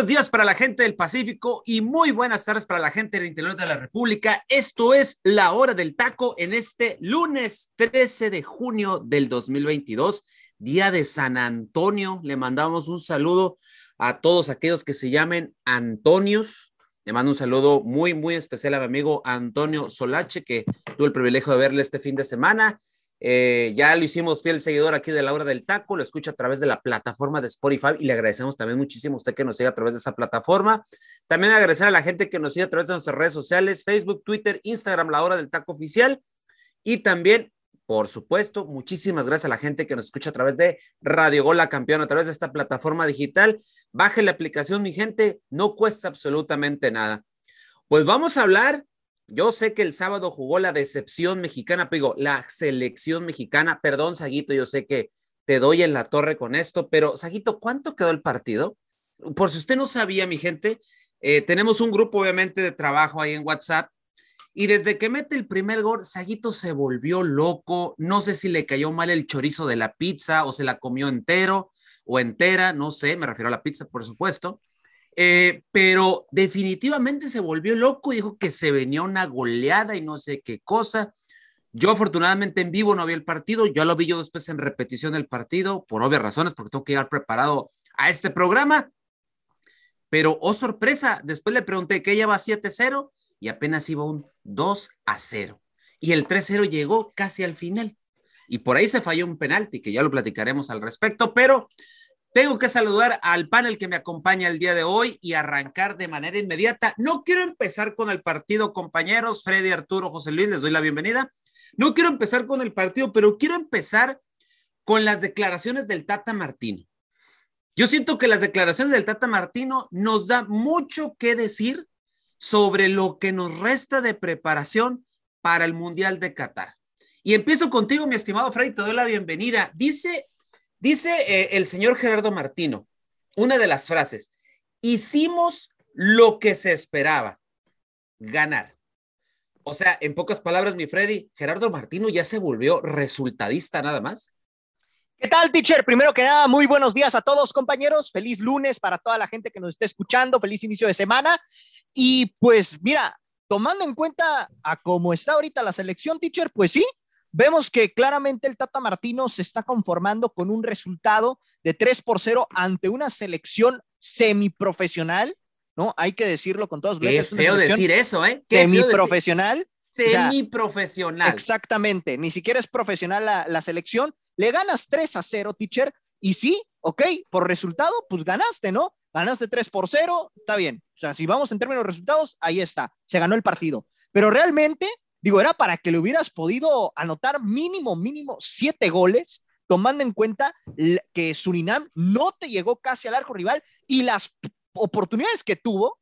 Buenos días para la gente del Pacífico y muy buenas tardes para la gente del interior de la República. Esto es la hora del taco en este lunes 13 de junio del 2022, día de San Antonio. Le mandamos un saludo a todos aquellos que se llamen Antonios. Le mando un saludo muy, muy especial a mi amigo Antonio Solache, que tuve el privilegio de verle este fin de semana. Eh, ya lo hicimos fiel seguidor aquí de la hora del taco, lo escucha a través de la plataforma de Spotify y le agradecemos también muchísimo a usted que nos siga a través de esa plataforma. También agradecer a la gente que nos sigue a través de nuestras redes sociales, Facebook, Twitter, Instagram, la hora del taco oficial. Y también, por supuesto, muchísimas gracias a la gente que nos escucha a través de Radio Gola Campeón, a través de esta plataforma digital. Baje la aplicación, mi gente, no cuesta absolutamente nada. Pues vamos a hablar yo sé que el sábado jugó la decepción mexicana, pero la selección mexicana. Perdón, Saguito, yo sé que te doy en la torre con esto, pero Saguito, ¿cuánto quedó el partido? Por si usted no sabía, mi gente, eh, tenemos un grupo obviamente de trabajo ahí en WhatsApp y desde que mete el primer gol, Saguito se volvió loco. No sé si le cayó mal el chorizo de la pizza o se la comió entero o entera, no sé, me refiero a la pizza, por supuesto. Eh, pero definitivamente se volvió loco y dijo que se venía una goleada y no sé qué cosa. Yo afortunadamente en vivo no vi el partido, yo lo vi yo después en repetición del partido, por obvias razones, porque tengo que llegar preparado a este programa. Pero, oh sorpresa, después le pregunté que ella va 7-0 y apenas iba un 2 a 0. Y el 3-0 llegó casi al final. Y por ahí se falló un penalti, que ya lo platicaremos al respecto, pero tengo que saludar al panel que me acompaña el día de hoy y arrancar de manera inmediata. No quiero empezar con el partido, compañeros, Freddy, Arturo, José Luis, les doy la bienvenida. No quiero empezar con el partido, pero quiero empezar con las declaraciones del Tata Martino. Yo siento que las declaraciones del Tata Martino nos da mucho que decir sobre lo que nos resta de preparación para el Mundial de Qatar. Y empiezo contigo, mi estimado Freddy, te doy la bienvenida. Dice Dice eh, el señor Gerardo Martino, una de las frases, hicimos lo que se esperaba, ganar. O sea, en pocas palabras, mi Freddy, Gerardo Martino ya se volvió resultadista nada más. ¿Qué tal, teacher? Primero que nada, muy buenos días a todos, compañeros. Feliz lunes para toda la gente que nos esté escuchando. Feliz inicio de semana. Y pues, mira, tomando en cuenta a cómo está ahorita la selección, teacher, pues sí, Vemos que claramente el Tata Martino se está conformando con un resultado de 3 por 0 ante una selección semiprofesional, ¿no? Hay que decirlo con todos. Qué feo decir eso, ¿eh? Qué semiprofesional. Semiprofesional. exactamente, ni siquiera es profesional la, la selección. Le ganas 3 a 0, teacher, y sí, ok, por resultado, pues ganaste, ¿no? Ganaste 3 por 0, está bien. O sea, si vamos en términos de resultados, ahí está, se ganó el partido. Pero realmente Digo, era para que le hubieras podido anotar mínimo, mínimo siete goles, tomando en cuenta que Surinam no te llegó casi al arco rival y las oportunidades que tuvo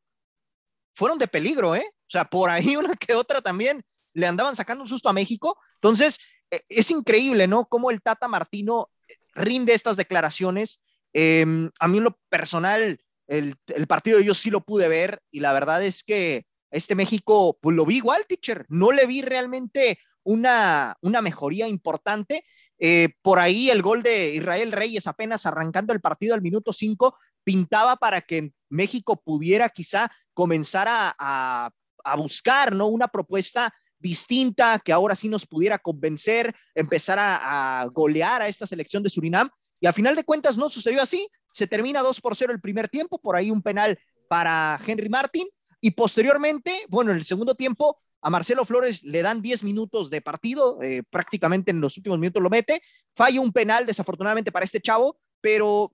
fueron de peligro, ¿eh? O sea, por ahí una que otra también le andaban sacando un susto a México. Entonces, e, es increíble, ¿no? Cómo el Tata Martino rinde estas declaraciones. Em, a mí en lo personal, el partido yo sí lo pude ver y la verdad es que este México, pues lo vi igual, teacher, no le vi realmente una, una mejoría importante. Eh, por ahí el gol de Israel Reyes apenas arrancando el partido al minuto 5 pintaba para que México pudiera quizá comenzar a, buscar ¿no? una propuesta distinta que ahora sí nos pudiera convencer, empezar a, a, golear a esta selección de Surinam. Y a final de cuentas no sucedió así. Se termina 2 por 0 el primer tiempo, por ahí un penal para Henry Martin y posteriormente, bueno, en el segundo tiempo, a Marcelo Flores le dan 10 minutos de partido, eh, prácticamente en los últimos minutos lo mete, falla un penal desafortunadamente para este chavo, pero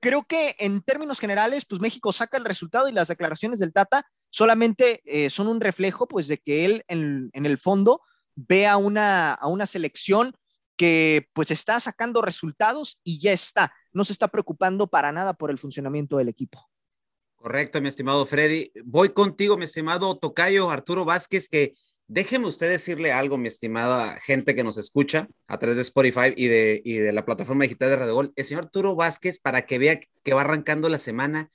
creo que en términos generales, pues México saca el resultado y las declaraciones del Tata solamente eh, son un reflejo, pues, de que él en, el fondo ve a una, a una selección que pues está sacando resultados y ya está. No se está preocupando para nada por el funcionamiento del equipo. Correcto, mi estimado Freddy. Voy contigo, mi estimado Tocayo Arturo Vázquez, que déjeme usted decirle algo, mi estimada gente que nos escucha a través de Spotify y de, y de la plataforma digital de Radio Gol. El señor Arturo Vázquez, para que vea que va arrancando la semana,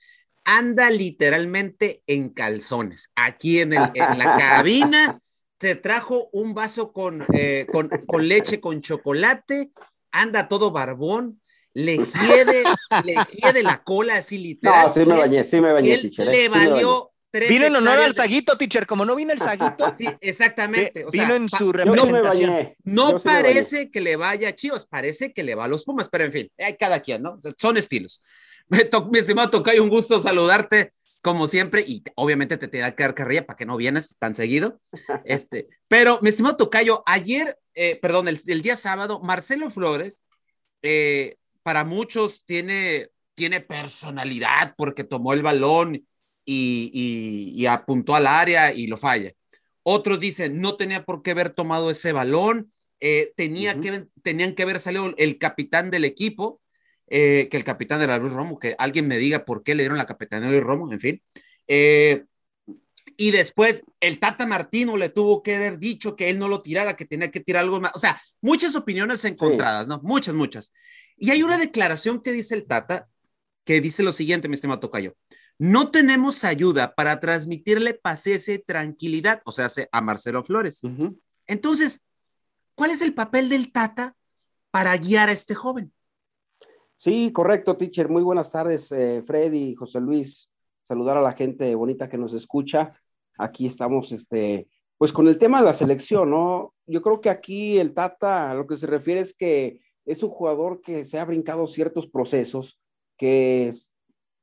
anda literalmente en calzones. Aquí en, el, en la cabina se trajo un vaso con, eh, con, con, leche con chocolate, anda todo barbón, le hiede, le hiede la cola así literal. No, sí me bañé, sí me bañé, teacher, ¿eh? Le valió tres Vino en honor al saguito, teacher, como no vino el saguito. Sí, exactamente. O sea, vino en su representación. Sí no parece que le vaya a Chivas, parece que le va a los Pumas, pero en fin, hay cada quien, ¿no? Son estilos. Mi estimado Tocayo, un gusto saludarte como siempre, y obviamente te tiene que dar carrilla para que no vienes tan seguido. Este, pero, mi estimado Tocayo, ayer, eh, perdón, el, el, día sábado, Marcelo Flores, eh, para muchos tiene, tiene personalidad porque tomó el balón y, y, y, apuntó al área y lo falla. Otros dicen, no tenía por qué haber tomado ese balón, eh, tenía uh -huh. que, tenían que haber salido el capitán del equipo eh, que el capitán de la Luis Romo, que alguien me diga por qué le dieron la capitanía de Luis Romo, en fin. Eh, y después el Tata Martino le tuvo que haber dicho que él no lo tirara, que tenía que tirar algo más. O sea, muchas opiniones encontradas, sí. ¿no? Muchas, muchas. Y hay una declaración que dice el Tata, que dice lo siguiente, mi estimado Tocayo. No tenemos ayuda para transmitirle y tranquilidad, o sea, a Marcelo Flores. Uh -huh. Entonces, ¿cuál es el papel del Tata para guiar a este joven? Sí, correcto, teacher. Muy buenas tardes, eh, Freddy, José Luis. Saludar a la gente bonita que nos escucha. Aquí estamos, este, pues con el tema de la selección, ¿no? Yo creo que aquí el Tata, a lo que se refiere es que es un jugador que se ha brincado ciertos procesos, que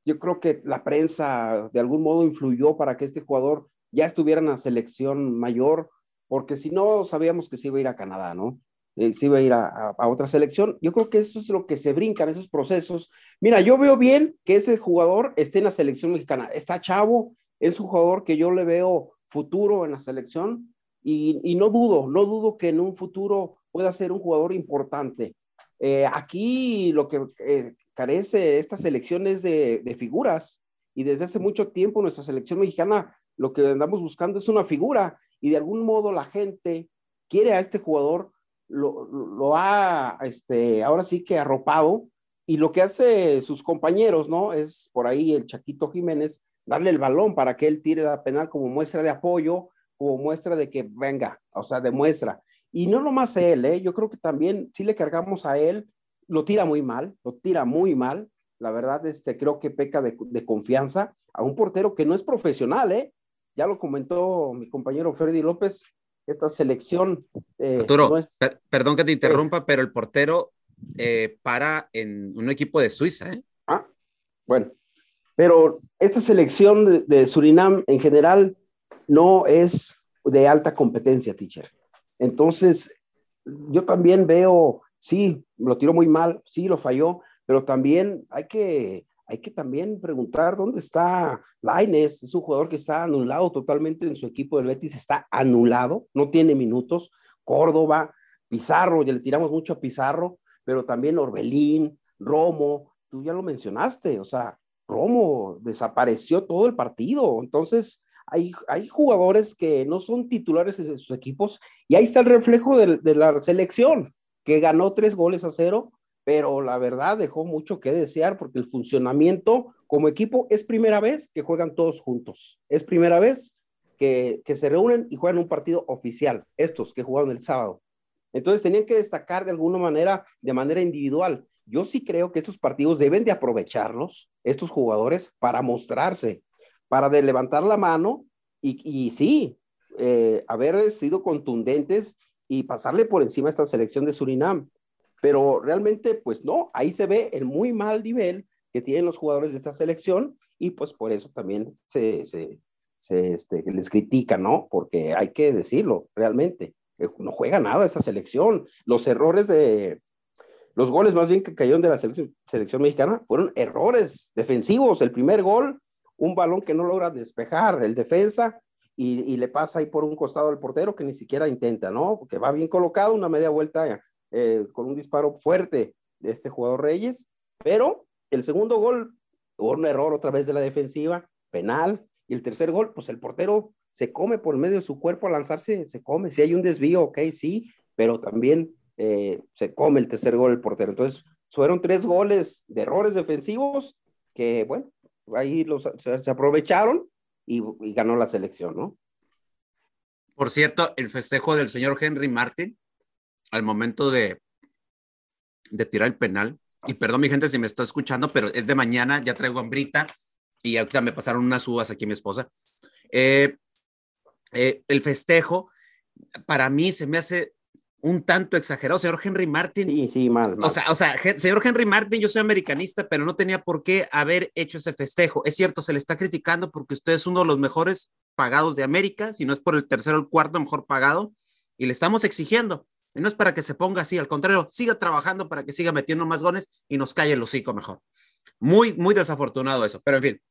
yo creo que la prensa de algún modo influyó para que este jugador ya estuviera en la selección mayor, porque si no, sabíamos que se iba a ir a Canadá, ¿no? eh, se iba a ir a, otra selección. Yo creo que eso es lo que se brincan, esos procesos. Mira, yo veo bien que ese jugador esté en la selección mexicana. Está chavo, es un jugador que yo le veo futuro en la selección y no dudo, no dudo que en un futuro pueda ser un jugador importante. Eh, aquí lo que eh, carece esta selección es de, figuras y desde hace mucho tiempo nuestra selección mexicana lo que andamos buscando es una figura y de algún modo la gente quiere a este jugador lo, lo, ha, este, ahora sí que arropado, y lo que hace sus compañeros, ¿no? Es por ahí el Chaquito Jiménez, darle el balón para que él tire la penal como muestra de apoyo, como muestra de que venga, o sea, demuestra. Y no nomás él, ¿eh? Yo creo que también si le cargamos a él, lo tira muy mal, lo tira muy mal. La verdad, este, creo que peca de, de confianza a un portero que no es profesional, ¿eh? Ya lo comentó mi compañero Freddy López, esta selección. Eh, Arturo, no es... per perdón que te interrumpa, eh, pero el portero eh, para en un equipo de Suiza. ¿eh? Ah, bueno, pero esta selección de, de, Surinam en general no es de alta competencia, teacher. Entonces, yo también veo, sí, lo tiró muy mal, sí, lo falló, pero también hay que hay que también preguntar dónde está Laines, es un jugador que está anulado totalmente en su equipo del Betis, está anulado, no tiene minutos, Córdoba, Pizarro, ya le tiramos mucho a Pizarro, pero también Orbelín, Romo, tú ya lo mencionaste, o sea, Romo desapareció todo el partido, entonces hay, jugadores que no son titulares de sus equipos y ahí está el reflejo de, de la selección, que ganó tres goles a cero, pero la verdad dejó mucho que desear porque el funcionamiento como equipo es primera vez que juegan todos juntos, es primera vez que, que, se reúnen y juegan un partido oficial, estos que jugaron el sábado. Entonces tenían que destacar de alguna manera, de manera individual. Yo sí creo que estos partidos deben de aprovecharlos, estos jugadores, para mostrarse, para de levantar la mano y, sí, eh, haber sido contundentes y pasarle por encima a esta selección de Surinam pero realmente pues no, ahí se ve el muy mal nivel que tienen los jugadores de esta selección y pues por eso también se, se, este, les critica, ¿no? Porque hay que decirlo, realmente, eh, no juega nada esta selección. Los errores de, los goles más bien que cayeron de la selección mexicana fueron errores defensivos. El primer gol, un balón que no logra despejar el defensa y, le pasa ahí por un costado al portero que ni siquiera intenta, ¿no? Porque va bien colocado, una media vuelta eh, con un disparo fuerte de este jugador Reyes, pero el segundo gol, un error otra vez de la defensiva, penal, y el tercer gol, pues el portero se come por medio de su cuerpo a lanzarse, se come, si hay un desvío, ok, sí, pero también eh, se come el tercer gol el portero. Entonces, fueron tres goles de errores defensivos que, bueno, ahí los, se, aprovecharon y, ganó la selección, ¿no? Por cierto, el festejo del señor Henry Martin al momento de, de tirar el penal, y perdón mi gente si me está escuchando, pero es de mañana, ya traigo hambrita y ahorita me pasaron unas uvas aquí mi esposa. Eh, eh, el festejo para mí se me hace un tanto exagerado, señor Henry Martin. Sí, sí, mal, O sea, o sea, señor Henry Martin, yo soy americanista, pero no tenía por qué haber hecho ese festejo. Es cierto, se le está criticando porque usted es uno de los mejores pagados de América, si no es por el tercero o el cuarto mejor pagado, y le estamos exigiendo. Y no es para que se ponga así, al contrario, siga trabajando para que siga metiendo más goles y nos calle el hocico mejor. Muy, muy desafortunado eso, pero en fin,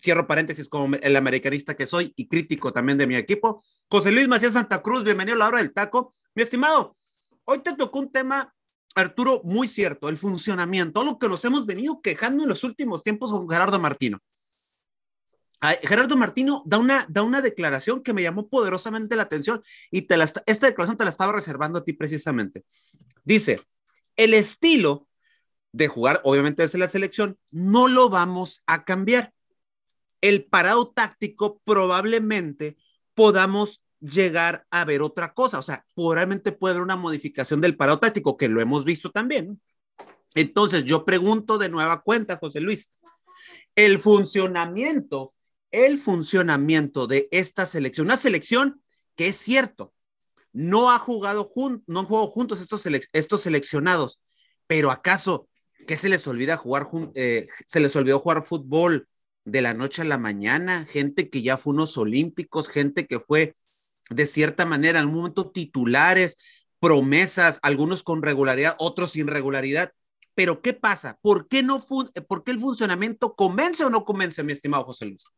cierro paréntesis como el americanista que soy y crítico también de mi equipo. José Luis Macías Santa Cruz, bienvenido a la hora del taco. Mi estimado, hoy te tocó un tema, Arturo, muy cierto, el funcionamiento, lo que nos hemos venido quejando en los últimos tiempos con Gerardo Martino. Gerardo Martino da una, da una declaración que me llamó poderosamente la atención y te la, esta declaración te la estaba reservando a ti precisamente. Dice, el estilo de jugar, obviamente desde la selección, no lo vamos a cambiar el parado táctico probablemente podamos llegar a ver otra cosa. O sea, probablemente puede haber una modificación del parado táctico, que lo hemos visto también. Entonces, yo pregunto de nueva cuenta, José Luis, el funcionamiento, el funcionamiento de esta selección, una selección que es cierto, no ha jugado, no han jugado juntos estos, estos seleccionados, pero acaso, ¿qué se les olvida jugar? Eh, se les olvidó jugar fútbol, de la noche a la mañana, gente que ya fue unos olímpicos, gente que fue de cierta manera en un momento titulares, promesas, algunos con regularidad, otros sin regularidad. Pero ¿qué pasa? ¿Por qué, no ¿Por qué el funcionamiento convence o no convence, mi estimado José Luis?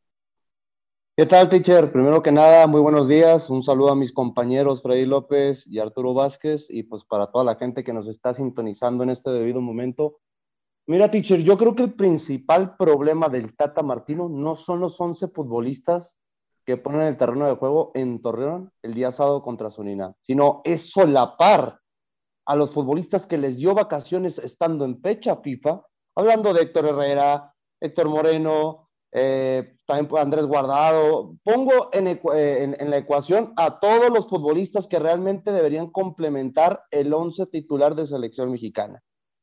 ¿Qué tal, teacher? Primero que nada, muy buenos días. Un saludo a mis compañeros Freddy López y Arturo Vázquez y pues para toda la gente que nos está sintonizando en este debido momento. Mira, teacher, yo creo que el principal problema del Tata Martino no son los 11 futbolistas que ponen el terreno de juego en Torreón el día sábado contra Sonina, sino es solapar a los futbolistas que les dio vacaciones estando en fecha FIFA, hablando de Héctor Herrera, Héctor Moreno, eh, también Andrés Guardado. Pongo en, en, la ecuación a todos los futbolistas que realmente deberían complementar el 11 titular de selección mexicana.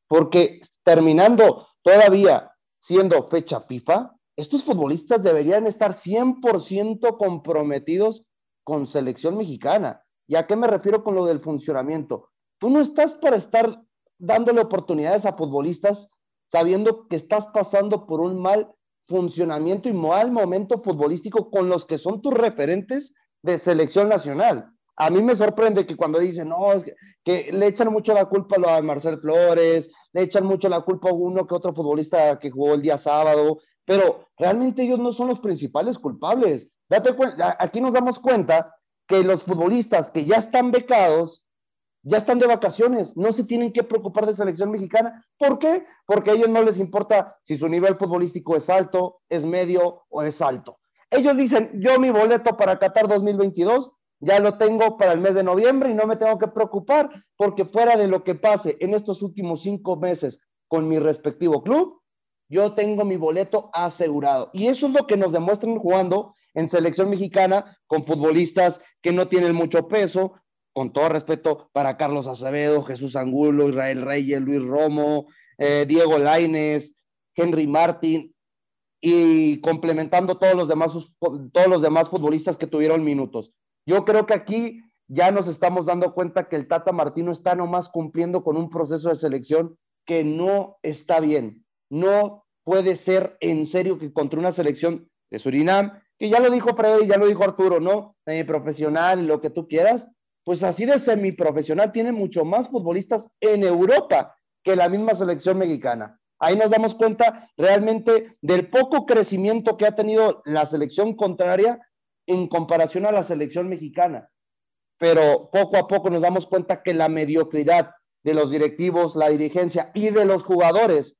Porque terminando todavía siendo fecha FIFA, estos futbolistas deberían estar 100% comprometidos con selección mexicana. ¿Y a qué me refiero con lo del funcionamiento? Tú no estás para estar dándole oportunidades a futbolistas sabiendo que estás pasando por un mal funcionamiento y mal momento futbolístico con los que son tus referentes de selección nacional a mí me sorprende que cuando dicen, no, que, le echan mucho la culpa a Marcel Flores, le echan mucho la culpa a uno que otro futbolista que jugó el día sábado, pero realmente ellos no son los principales culpables. Date cuenta, aquí nos damos cuenta que los futbolistas que ya están becados, ya están de vacaciones, no se tienen que preocupar de selección mexicana. ¿Por qué? Porque a ellos no les importa si su nivel futbolístico es alto, es medio o es alto. Ellos dicen, yo mi boleto para Qatar 2022 ya lo tengo para el mes de noviembre y no me tengo que preocupar porque fuera de lo que pase en estos últimos cinco meses con mi respectivo club, yo tengo mi boleto asegurado. Y eso es lo que nos demuestran jugando en selección mexicana con futbolistas que no tienen mucho peso, con todo respeto para Carlos Acevedo, Jesús Angulo, Israel Reyes, Luis Romo, eh, Diego Laines, Henry Martín, y complementando todos los demás, todos los demás futbolistas que tuvieron minutos. Yo creo que aquí ya nos estamos dando cuenta que el Tata Martino está nomás cumpliendo con un proceso de selección que no está bien. No puede ser en serio que contra una selección de Surinam, que ya lo dijo Freddy, ya lo dijo Arturo, ¿no? profesional, lo que tú quieras, pues así de semiprofesional tiene mucho más futbolistas en Europa que la misma selección mexicana. Ahí nos damos cuenta realmente del poco crecimiento que ha tenido la selección contraria en comparación a la selección mexicana. Pero poco a poco nos damos cuenta que la mediocridad de los directivos, la dirigencia y de los jugadores,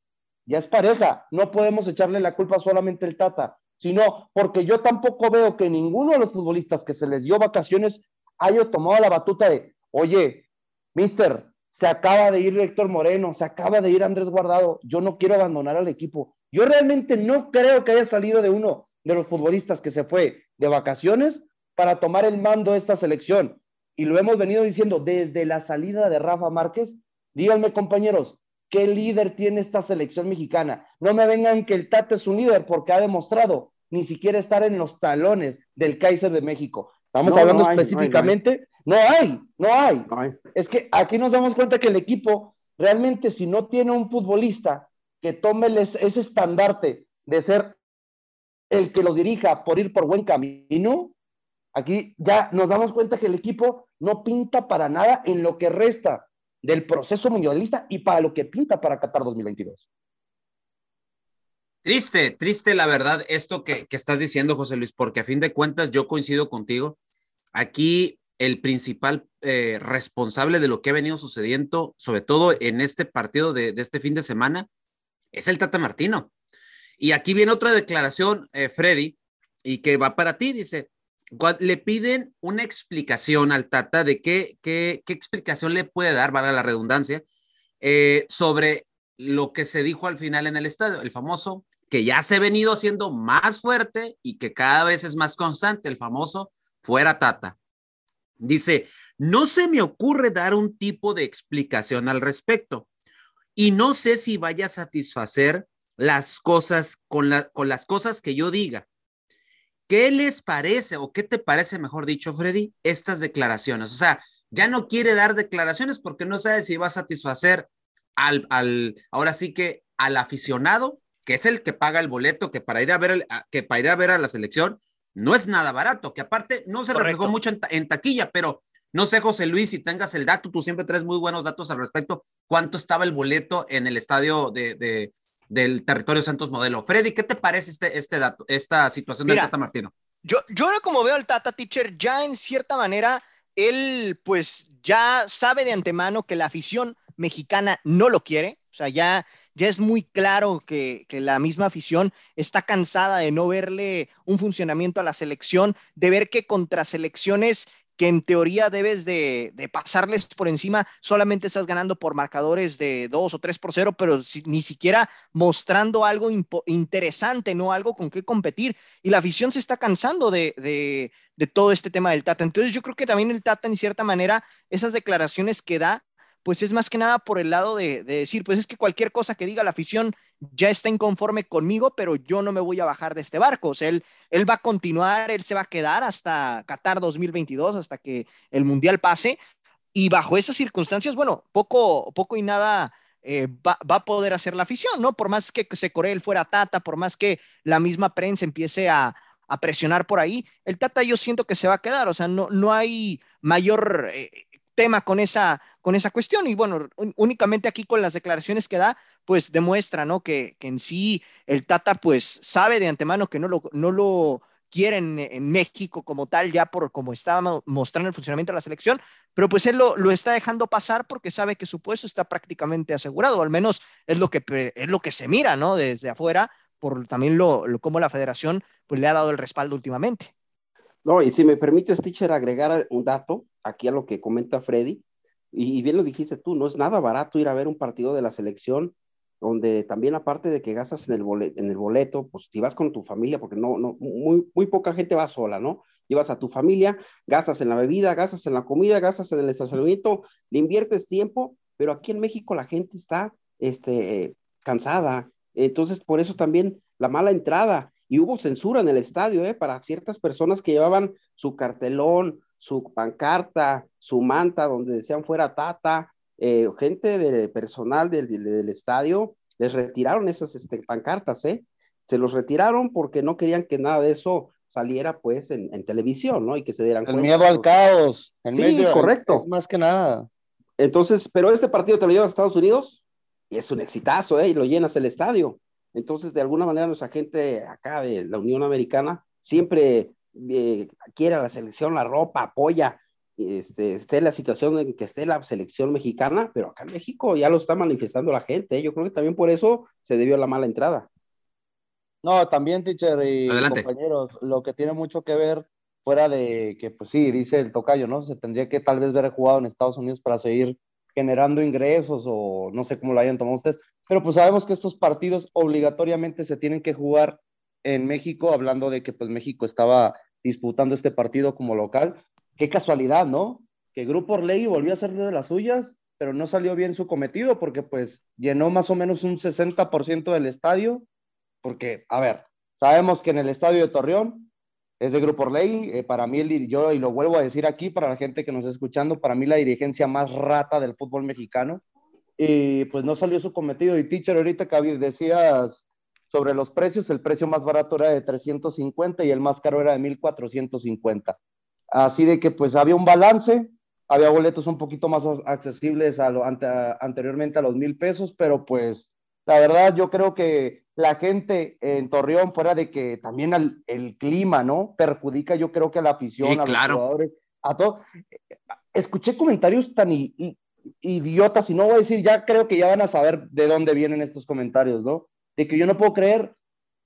ya es pareja. No podemos echarle la culpa solamente al Tata, sino porque yo tampoco veo que ninguno de los futbolistas que se les dio vacaciones haya tomado la batuta de, oye, mister, se acaba de ir Héctor Moreno, se acaba de ir Andrés Guardado, yo no quiero abandonar al equipo. Yo realmente no creo que haya salido de uno de los futbolistas que se fue de vacaciones para tomar el mando de esta selección. Y lo hemos venido diciendo desde la salida de Rafa Márquez. Díganme, compañeros, ¿qué líder tiene esta selección mexicana? No me vengan que el Tata es un líder porque ha demostrado ni siquiera estar en los talones del Kaiser de México. Estamos hablando específicamente, no hay, no hay. no hay. Es que aquí nos damos cuenta que el equipo realmente si no tiene un futbolista que tome ese estandarte de ser el que lo dirija por ir por buen camino, aquí ya nos damos cuenta que el equipo no pinta para nada en lo que resta del proceso mundialista y para lo que pinta para Qatar 2022. Triste, triste la verdad esto que, que, estás diciendo, José Luis, porque a fin de cuentas yo coincido contigo. Aquí el principal eh, responsable de lo que ha venido sucediendo, sobre todo en este partido de, de, este fin de semana, es el Tata Martino. Y aquí viene otra declaración, eh, Freddy, y que va para ti, dice, le piden una explicación al Tata de qué, qué, qué explicación le puede dar, valga la redundancia, eh, sobre lo que se dijo al final en el estadio, el famoso, que ya se ha venido haciendo más fuerte y que cada vez es más constante, el famoso, fuera Tata. Dice, no se me ocurre dar un tipo de explicación al respecto y no sé si vaya a satisfacer las cosas con, la, con las cosas que yo diga. ¿Qué les parece o qué te parece, mejor dicho, Freddy, estas declaraciones? O sea, ya no quiere dar declaraciones porque no sabe si va a satisfacer al, al ahora sí que al aficionado, que es el que paga el boleto, que para ir a ver, el, que para ir a ver a la selección no es nada barato, que aparte no se Correcto. reflejó mucho en, en, taquilla, pero no sé, José Luis, si tengas el dato, tú siempre traes muy buenos datos al respecto, cuánto estaba el boleto en el estadio de, de del territorio Santos Modelo. Freddy, ¿qué te parece este, este dato, esta situación Mira, del Tata Martino? Yo, yo como veo al Tata Teacher, ya en cierta manera, él pues ya sabe de antemano que la afición mexicana no lo quiere, o sea, ya, ya es muy claro que, que, la misma afición está cansada de no verle un funcionamiento a la selección, de ver que contra selecciones que en teoría debes de, de, pasarles por encima, solamente estás ganando por marcadores de 2 o 3 por 0, pero ni siquiera mostrando algo interesante, no algo con qué competir. Y la afición se está cansando de, de todo este tema del Tata. Entonces yo creo que también el Tata, en cierta manera, esas declaraciones que da, pues es más que nada por el lado de, de, decir, pues es que cualquier cosa que diga la afición ya está inconforme conmigo, pero yo no me voy a bajar de este barco. O sea, él, él va a continuar, él se va a quedar hasta Qatar 2022, hasta que el Mundial pase. Y bajo esas circunstancias, bueno, poco, poco y nada eh, va, va, a poder hacer la afición, ¿no? Por más que se coree el fuera Tata, por más que la misma prensa empiece a, a presionar por ahí, el Tata yo siento que se va a quedar, o sea, no, no hay mayor... Eh, tema con esa, con esa cuestión. Y bueno, únicamente aquí con las declaraciones que da, pues demuestra, ¿no? Que, en sí el Tata, pues sabe de antemano que no lo, no lo quieren en México como tal, ya por como estaba mostrando el funcionamiento de la selección, pero pues él lo, lo, está dejando pasar porque sabe que su puesto está prácticamente asegurado, al menos es lo que, es lo que se mira, ¿no? Desde afuera, por también lo, lo la federación pues le ha dado el respaldo últimamente. No, y si me permites, teacher, agregar un dato aquí a lo que comenta Freddy, y, bien lo dijiste tú, no es nada barato ir a ver un partido de la selección, donde también aparte de que gastas en el boleto, en pues si vas con tu familia, porque no, no, muy, muy poca gente va sola, ¿no? Llevas a tu familia, gastas en la bebida, gastas en la comida, gastas en el estacionamiento, le inviertes tiempo, pero aquí en México la gente está este, cansada, entonces por eso también la mala entrada, y hubo censura en el estadio, ¿eh? Para ciertas personas que llevaban su cartelón, su pancarta, su manta, donde decían fuera Tata, eh, gente de personal del, del, estadio, les retiraron esas este, pancartas, ¿eh? Se los retiraron porque no querían que nada de eso saliera pues en, en televisión, ¿no? Y que se dieran el cuenta. Miedo al caos. El sí, medio, correcto. más que nada. Entonces, pero este partido te lo llevas a Estados Unidos y es un exitazo, ¿eh? Y lo llenas el estadio. Entonces, de alguna manera, nuestra gente acá de la Unión Americana siempre eh, quiere a la selección, la ropa, apoya. este, esté la situación en que esté la selección mexicana, pero acá en México ya lo está manifestando la gente. ¿eh? Yo creo que también por eso se debió a la mala entrada. No, también, teacher y compañeros, lo que tiene mucho que ver fuera de que, pues sí, dice el tocayo, ¿no? Se tendría que tal vez ver jugado en Estados Unidos para seguir generando ingresos o no sé cómo lo hayan tomado ustedes, pero pues sabemos que estos partidos obligatoriamente se tienen que jugar en México, hablando de que pues México estaba disputando este partido como local. Qué casualidad, ¿no? Que Grupo Orlegui volvió a hacer de las suyas, pero no salió bien su cometido porque pues llenó más o menos un 60% del estadio, porque, a ver, sabemos que en el estadio de Torreón es de Grupo Orlegui, eh, para mí, el, yo, y lo vuelvo a decir aquí para la gente que nos está escuchando, para mí la dirigencia más rata del fútbol mexicano, y pues no salió su cometido. Y teacher, ahorita que decías sobre los precios, el precio más barato era de 350 y el más caro era de 1450. Así de que pues había un balance, había boletos un poquito más accesibles a lo, anteriormente a los mil pesos, pero pues la verdad yo creo que la gente en Torreón, fuera de que también el clima, ¿no? Perjudica yo creo que a la afición, a los jugadores, a todo. Escuché comentarios tan idiotas y no voy a decir, ya creo que ya van a saber de dónde vienen estos comentarios, ¿no? de que yo no puedo creer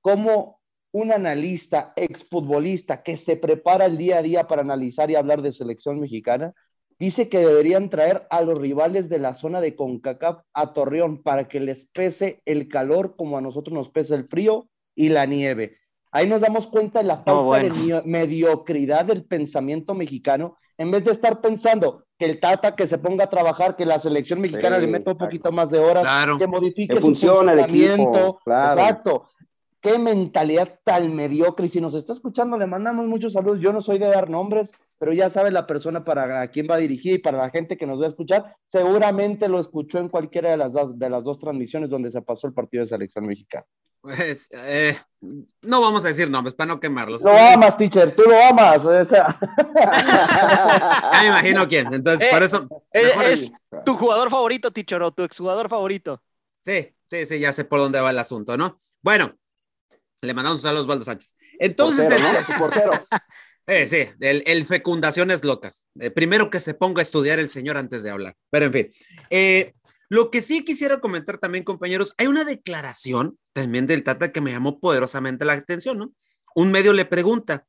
cómo un analista, exfutbolista que se prepara el día a día para analizar y hablar de selección mexicana, dice que deberían traer a los rivales de la zona de CONCACAF a Torreón para que les pese el calor como a nosotros nos pesa el frío y la nieve. Ahí nos damos cuenta de la falta de mediocridad del pensamiento mexicano, en vez de estar pensando que el Tata que se ponga a trabajar, que la selección mexicana le meta un poquito más de horas, que modifique que su funcione el equipo. Exacto. Qué mentalidad tan mediocre. Y si nos está escuchando, le mandamos muchos saludos. Yo no soy de dar nombres, pero ya sabe la persona para quién va a dirigir y para la gente que nos va a escuchar. Seguramente lo escuchó en cualquiera de las dos, de las dos transmisiones donde se pasó el partido de selección mexicana. Pues, eh, no vamos a decir nombres para no quemarlos. Lo amas, teacher, tú lo amas. O sea. ya me imagino quién. Entonces, por eh, eso. Eh, es, tu jugador favorito, teacher, o tu exjugador favorito. Sí, sí, sí, ya sé por dónde va el asunto, ¿no? Bueno, le mandamos a los Osvaldo Sánchez. Entonces, portero, este, sí, el, el, fecundaciones locas. primero que se ponga a estudiar el señor antes de hablar. Pero en fin. Eh, lo que sí quisiera comentar también, compañeros, hay una declaración también del Tata que me llamó poderosamente la atención, ¿no? Un medio le pregunta,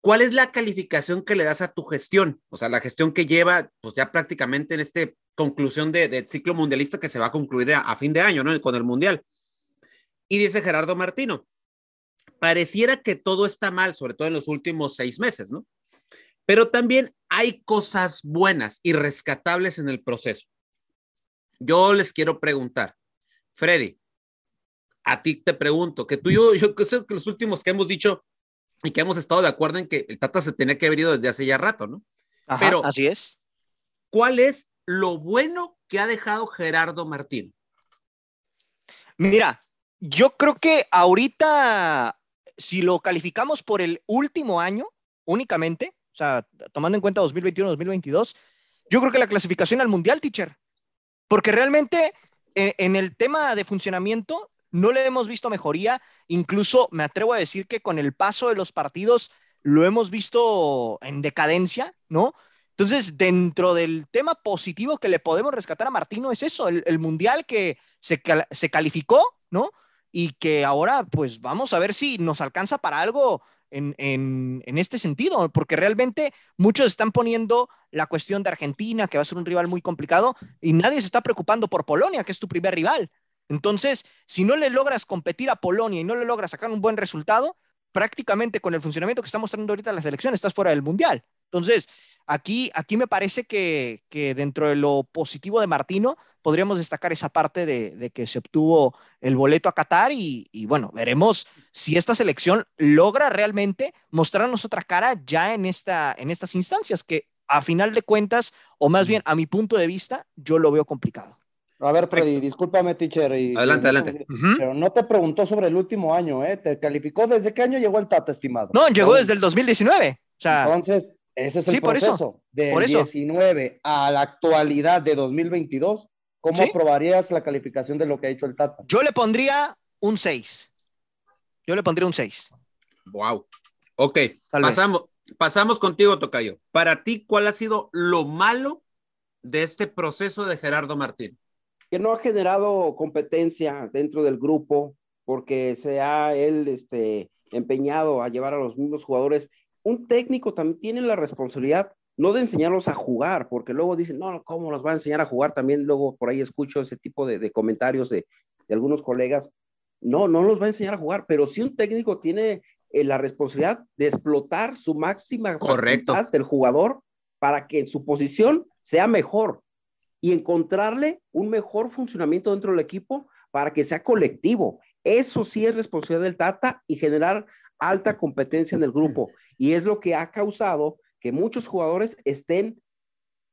¿cuál es la calificación que le das a tu gestión? O sea, la gestión que lleva, pues ya prácticamente en esta conclusión de, ciclo mundialista que se va a concluir a, a fin de año, ¿no? Con el Mundial. Y dice Gerardo Martino, pareciera que todo está mal, sobre todo en los últimos seis meses, ¿no? Pero también hay cosas buenas y rescatables en el proceso. Yo les quiero preguntar, Freddy, a ti te pregunto, que tú y yo, yo creo que los últimos que hemos dicho y que hemos estado de acuerdo en que el Tata se tenía que haber ido desde hace ya rato, ¿no? Pero, así es. ¿Cuál es lo bueno que ha dejado Gerardo Martín? Mira, yo creo que ahorita, si lo calificamos por el último año únicamente, o sea, tomando en cuenta 2021-2022, yo creo que la clasificación al Mundial, teacher, porque realmente en, el tema de funcionamiento no le hemos visto mejoría, incluso me atrevo a decir que con el paso de los partidos lo hemos visto en decadencia, ¿no? Entonces, dentro del tema positivo que le podemos rescatar a Martino es eso, el, mundial que se, calificó, ¿no? Y que ahora, pues vamos a ver si nos alcanza para algo en, este sentido, porque realmente muchos están poniendo la cuestión de Argentina, que va a ser un rival muy complicado, y nadie se está preocupando por Polonia, que es tu primer rival. Entonces, si no le logras competir a Polonia y no le logras sacar un buen resultado, prácticamente con el funcionamiento que está mostrando ahorita la selección, estás fuera del Mundial. Entonces, aquí, aquí me parece que, dentro de lo positivo de Martino, podríamos destacar esa parte de, que se obtuvo el boleto a Qatar y, bueno, veremos si esta selección logra realmente mostrarnos otra cara ya en, esta, en estas instancias, que a final de cuentas, o más bien a mi punto de vista, yo lo veo complicado. A ver, Freddy, discúlpame, teacher. adelante, adelante. Pero no te preguntó sobre el último año, ¿eh? ¿Te calificó desde qué año llegó el Tata, estimado? No, llegó desde el 2019. O sea, Entonces, ese es el proceso. Por eso. De 19 a la actualidad de 2022, ¿cómo aprobarías la calificación de lo que ha hecho el Tata? Yo le pondría un 6. Yo le pondría un 6. Wow. Ok, pasamos, Pasamos contigo, Tocayo. Para ti, ¿cuál ha sido lo malo de este proceso de Gerardo Martín? Que no ha generado competencia dentro del grupo, porque se ha él este, empeñado a llevar a los mismos jugadores. Un técnico también tiene la responsabilidad no de enseñarlos a jugar, porque luego dicen, no, ¿cómo los va a enseñar a jugar? También luego por ahí escucho ese tipo de, comentarios de, algunos colegas. No, no los va a enseñar a jugar, pero si un técnico tiene eh, la responsabilidad de explotar su máxima Correcto. del jugador para que en su posición sea mejor y encontrarle un mejor funcionamiento dentro del equipo para que sea colectivo. Eso sí es responsabilidad del Tata y generar alta competencia en el grupo. Y es lo que ha causado que muchos jugadores estén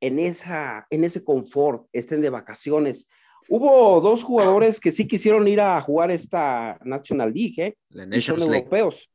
en, esa, en ese confort, estén de vacaciones. Hubo dos jugadores que sí quisieron ir a jugar esta National League, ¿eh? y son europeos,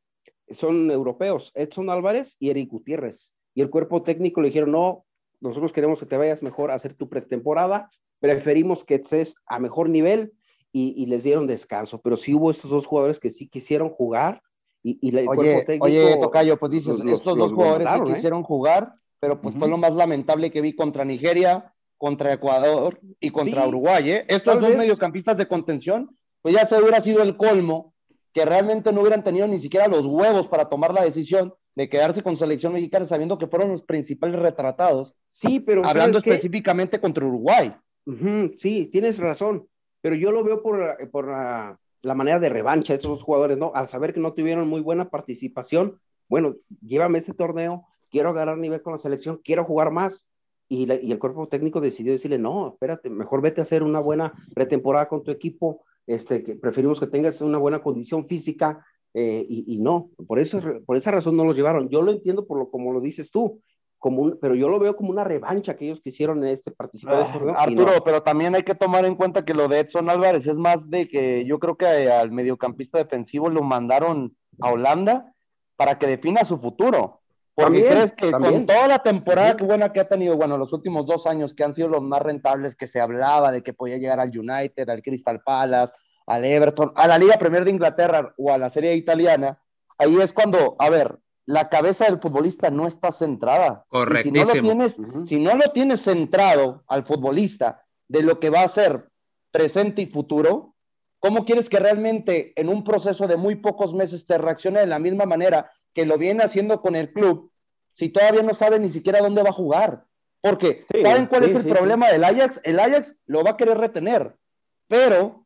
son europeos, Edson Álvarez y Eric Gutiérrez. Y el cuerpo técnico le dijeron, no, nosotros queremos que te vayas mejor a hacer tu pretemporada, preferimos que estés a mejor nivel y, les dieron descanso. Pero sí hubo estos dos jugadores que sí quisieron jugar y, y el oye, cuerpo técnico. Oye, Tocayo, pues dices, estos dos jugadores ¿eh? quisieron jugar, pero pues fue lo más lamentable que vi contra Nigeria, contra Ecuador y contra Uruguay. ¿eh? Estos dos mediocampistas de contención, pues ya se hubiera sido el colmo que realmente no hubieran tenido ni siquiera los huevos para tomar la decisión de quedarse con selección mexicana sabiendo que fueron los principales retratados. Sí, pero hablando específicamente contra Uruguay. sí, tienes razón, pero yo lo veo por, por la, manera de revancha de estos jugadores, ¿no? Al saber que no tuvieron muy buena participación, bueno, llévame este torneo, quiero ganar nivel con la selección, quiero jugar más. Y, y el cuerpo técnico decidió decirle, no, espérate, mejor vete a hacer una buena pretemporada con tu equipo, este, que preferimos que tengas una buena condición física, eh, y, no, por, eso, por esa razón no los llevaron. Yo lo entiendo por lo como lo dices tú, como pero yo lo veo como una revancha que ellos quisieron en este participar. Ah, Arturo, pero también hay que tomar en cuenta que lo de Edson Álvarez es más de que yo creo que al mediocampista defensivo lo mandaron a Holanda para que defina su futuro. Porque crees que con toda la temporada que buena que ha tenido, bueno, los últimos dos años que han sido los más rentables que se hablaba de que podía llegar al United, al Crystal Palace, al Everton, a la Liga Premier de Inglaterra o a la Serie Italiana, ahí es cuando, a ver, la cabeza del futbolista no está centrada. Correctísimo. Si no, lo tienes, si no lo tienes centrado al futbolista de lo que va a ser presente y futuro, ¿cómo quieres que realmente en un proceso de muy pocos meses te reaccione de la misma manera que lo viene haciendo con el club si todavía no sabe ni siquiera dónde va a jugar? Porque, ¿saben cuál es el problema del Ajax? El Ajax lo va a querer retener, pero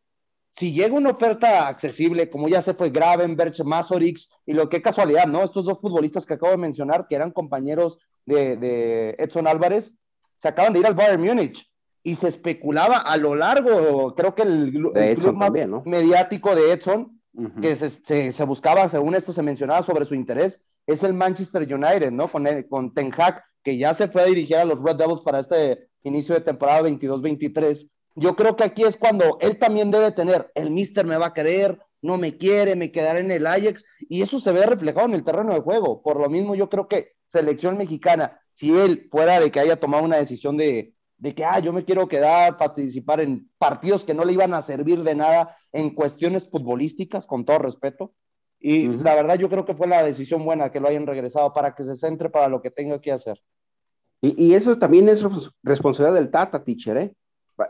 si llega una oferta accesible, como ya se fue Gravenberch, Masorix, y lo que casualidad, ¿no? Estos dos futbolistas que acabo de mencionar, que eran compañeros de, Edson Álvarez, se acaban de ir al Bayern Múnich y se especulaba a lo largo, creo que el, club más mediático de Edson, que se, buscaba, según esto se mencionaba sobre su interés, es el Manchester United, ¿no? Con, con Ten Hag, que ya se fue a dirigir a los Red Devils para este inicio de temporada 22-23 yo creo que aquí es cuando él también debe tener, el mister me va a querer, no me quiere, me quedaré en el Ajax, y eso se ve reflejado en el terreno de juego. Por lo mismo, yo creo que selección mexicana, si él fuera de que haya tomado una decisión de, de que, ah, yo me quiero quedar, participar en partidos que no le iban a servir de nada en cuestiones futbolísticas, con todo respeto. Y la verdad yo creo que fue la decisión buena que lo hayan regresado para que se centre para lo que tenga que hacer. Y, y eso también es responsabilidad del Tata, teacher, ¿eh?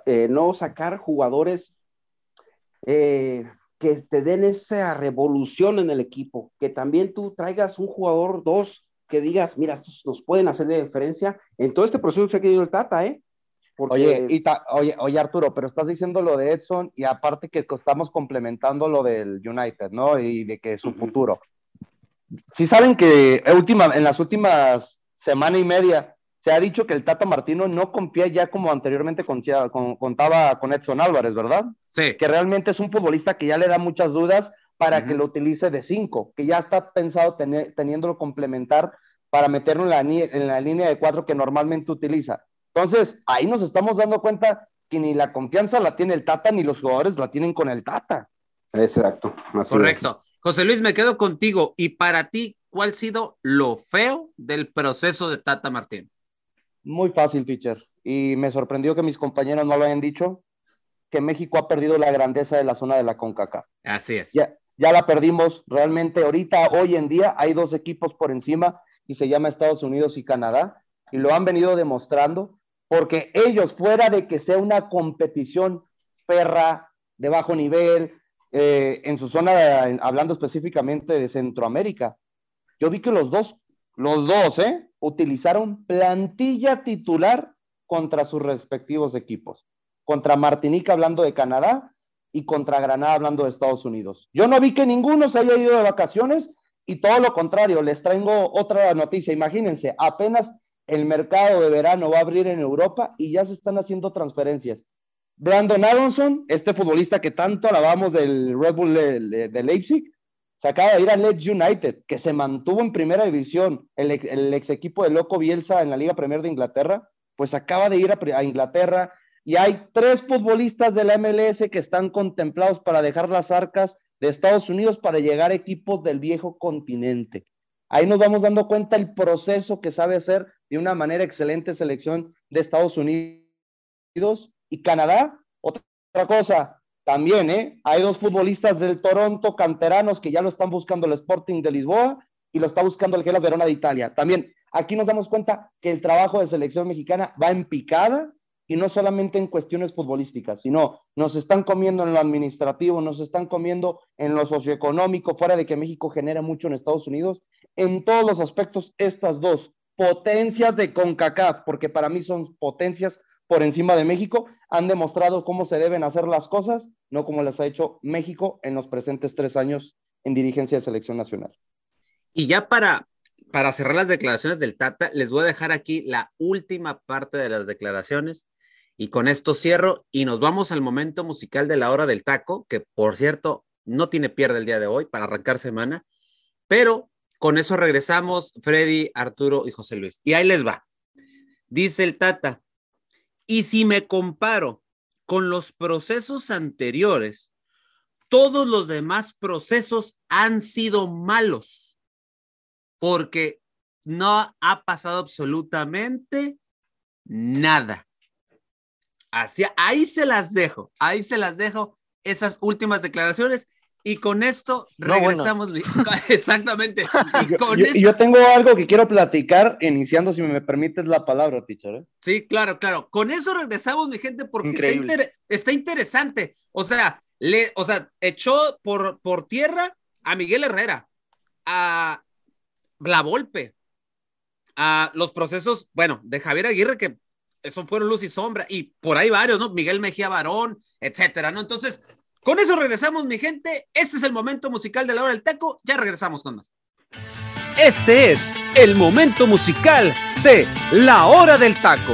Eh, no sacar jugadores eh, que te den esa revolución en el equipo, que también tú traigas un jugador, dos, que digas, mira, estos nos pueden hacer de diferencia en todo este proceso que ha tenido el Tata, ¿eh? Oye, oye, oye, Arturo, pero estás diciendo lo de Edson y aparte que estamos complementando lo del United, ¿no? Y de que su futuro. Si saben que última, en las últimas semana y media se ha dicho que el Tata Martino no confía ya como anteriormente contaba con Edson Álvarez, ¿verdad? Sí. Que realmente es un futbolista que ya le da muchas dudas para que lo utilice de cinco, que ya está pensado tener, teniéndolo complementar para meterlo en la, en la línea de cuatro que normalmente utiliza. Entonces, ahí nos estamos dando cuenta que ni la confianza la tiene el Tata, ni los jugadores la tienen con el Tata. Exacto. Correcto. José Luis, me quedo contigo. Y para ti, ¿cuál ha sido lo feo del proceso de Tata Martín? Muy fácil, teacher. Y me sorprendió que mis compañeros no lo hayan dicho, que México ha perdido la grandeza de la zona de la CONCACAF. Así es. Ya, ya la perdimos. Realmente ahorita, hoy en día, hay dos equipos por encima y se llama Estados Unidos y Canadá, y lo han venido demostrando, porque ellos, fuera de que sea una competición perra, de bajo nivel, eh, en su zona, hablando específicamente de Centroamérica, yo vi que los dos, los dos, ¿eh? Utilizaron plantilla titular contra sus respectivos equipos. Contra Martinica hablando de Canadá y contra Granada hablando de Estados Unidos. Yo no vi que ninguno se haya ido de vacaciones y todo lo contrario, les traigo otra noticia. Imagínense, apenas el mercado de verano va a abrir en Europa y ya se están haciendo transferencias. Brandon Aronson, este futbolista que tanto alabamos del Red Bull de, Leipzig, se acaba de ir a Leeds United, que se mantuvo en primera división, el, ex equipo de Loco Bielsa en la Liga Premier de Inglaterra, pues acaba de ir a, a Inglaterra y hay tres futbolistas de la MLS que están contemplados para dejar las arcas de Estados Unidos para llegar a equipos del viejo continente. Ahí nos vamos dando cuenta el proceso que sabe hacer de una manera excelente selección de Estados Unidos y Canadá. Otra cosa, también, ¿eh? Hay dos futbolistas del Toronto, canteranos, que ya lo están buscando el Sporting de Lisboa y lo está buscando el Gelas Verona de Italia. También, aquí nos damos cuenta que el trabajo de selección mexicana va en picada y no solamente en cuestiones futbolísticas, sino nos están comiendo en lo administrativo, nos están comiendo en lo socioeconómico, fuera de que México genera mucho en Estados Unidos. En todos los aspectos, estas dos potencias de CONCACAF, porque para mí son potencias por encima de México, han demostrado cómo se deben hacer las cosas, no como las ha hecho México en los presentes tres años en dirigencia de selección nacional. Y ya para, para cerrar las declaraciones del Tata, les voy a dejar aquí la última parte de las declaraciones y con esto cierro y nos vamos al momento musical de la hora del taco, que por cierto no tiene pierde el día de hoy para arrancar semana, pero con eso regresamos Freddy, Arturo y José Luis. Y ahí les va. Dice el Tata, y si me comparo con los procesos anteriores, todos los demás procesos han sido malos, porque no ha pasado absolutamente nada. Así, ahí se las dejo, ahí se las dejo esas últimas declaraciones y con esto regresamos. Exactamente. Y yo, tengo algo que quiero platicar, iniciando, si me permites la palabra, teacher. ¿eh? Sí, claro, claro. Con eso regresamos, mi gente, porque está, interesante. O sea, le, o sea, echó por, por tierra a Miguel Herrera, a La Volpe, a los procesos, bueno, de Javier Aguirre, que eso fueron luz y sombra, y por ahí varios, ¿no? Miguel Mejía Barón, etcétera, ¿no? Entonces, con eso regresamos, mi gente. Este es el momento musical de la hora del taco. Ya regresamos con más. Este es el momento musical de la hora del taco.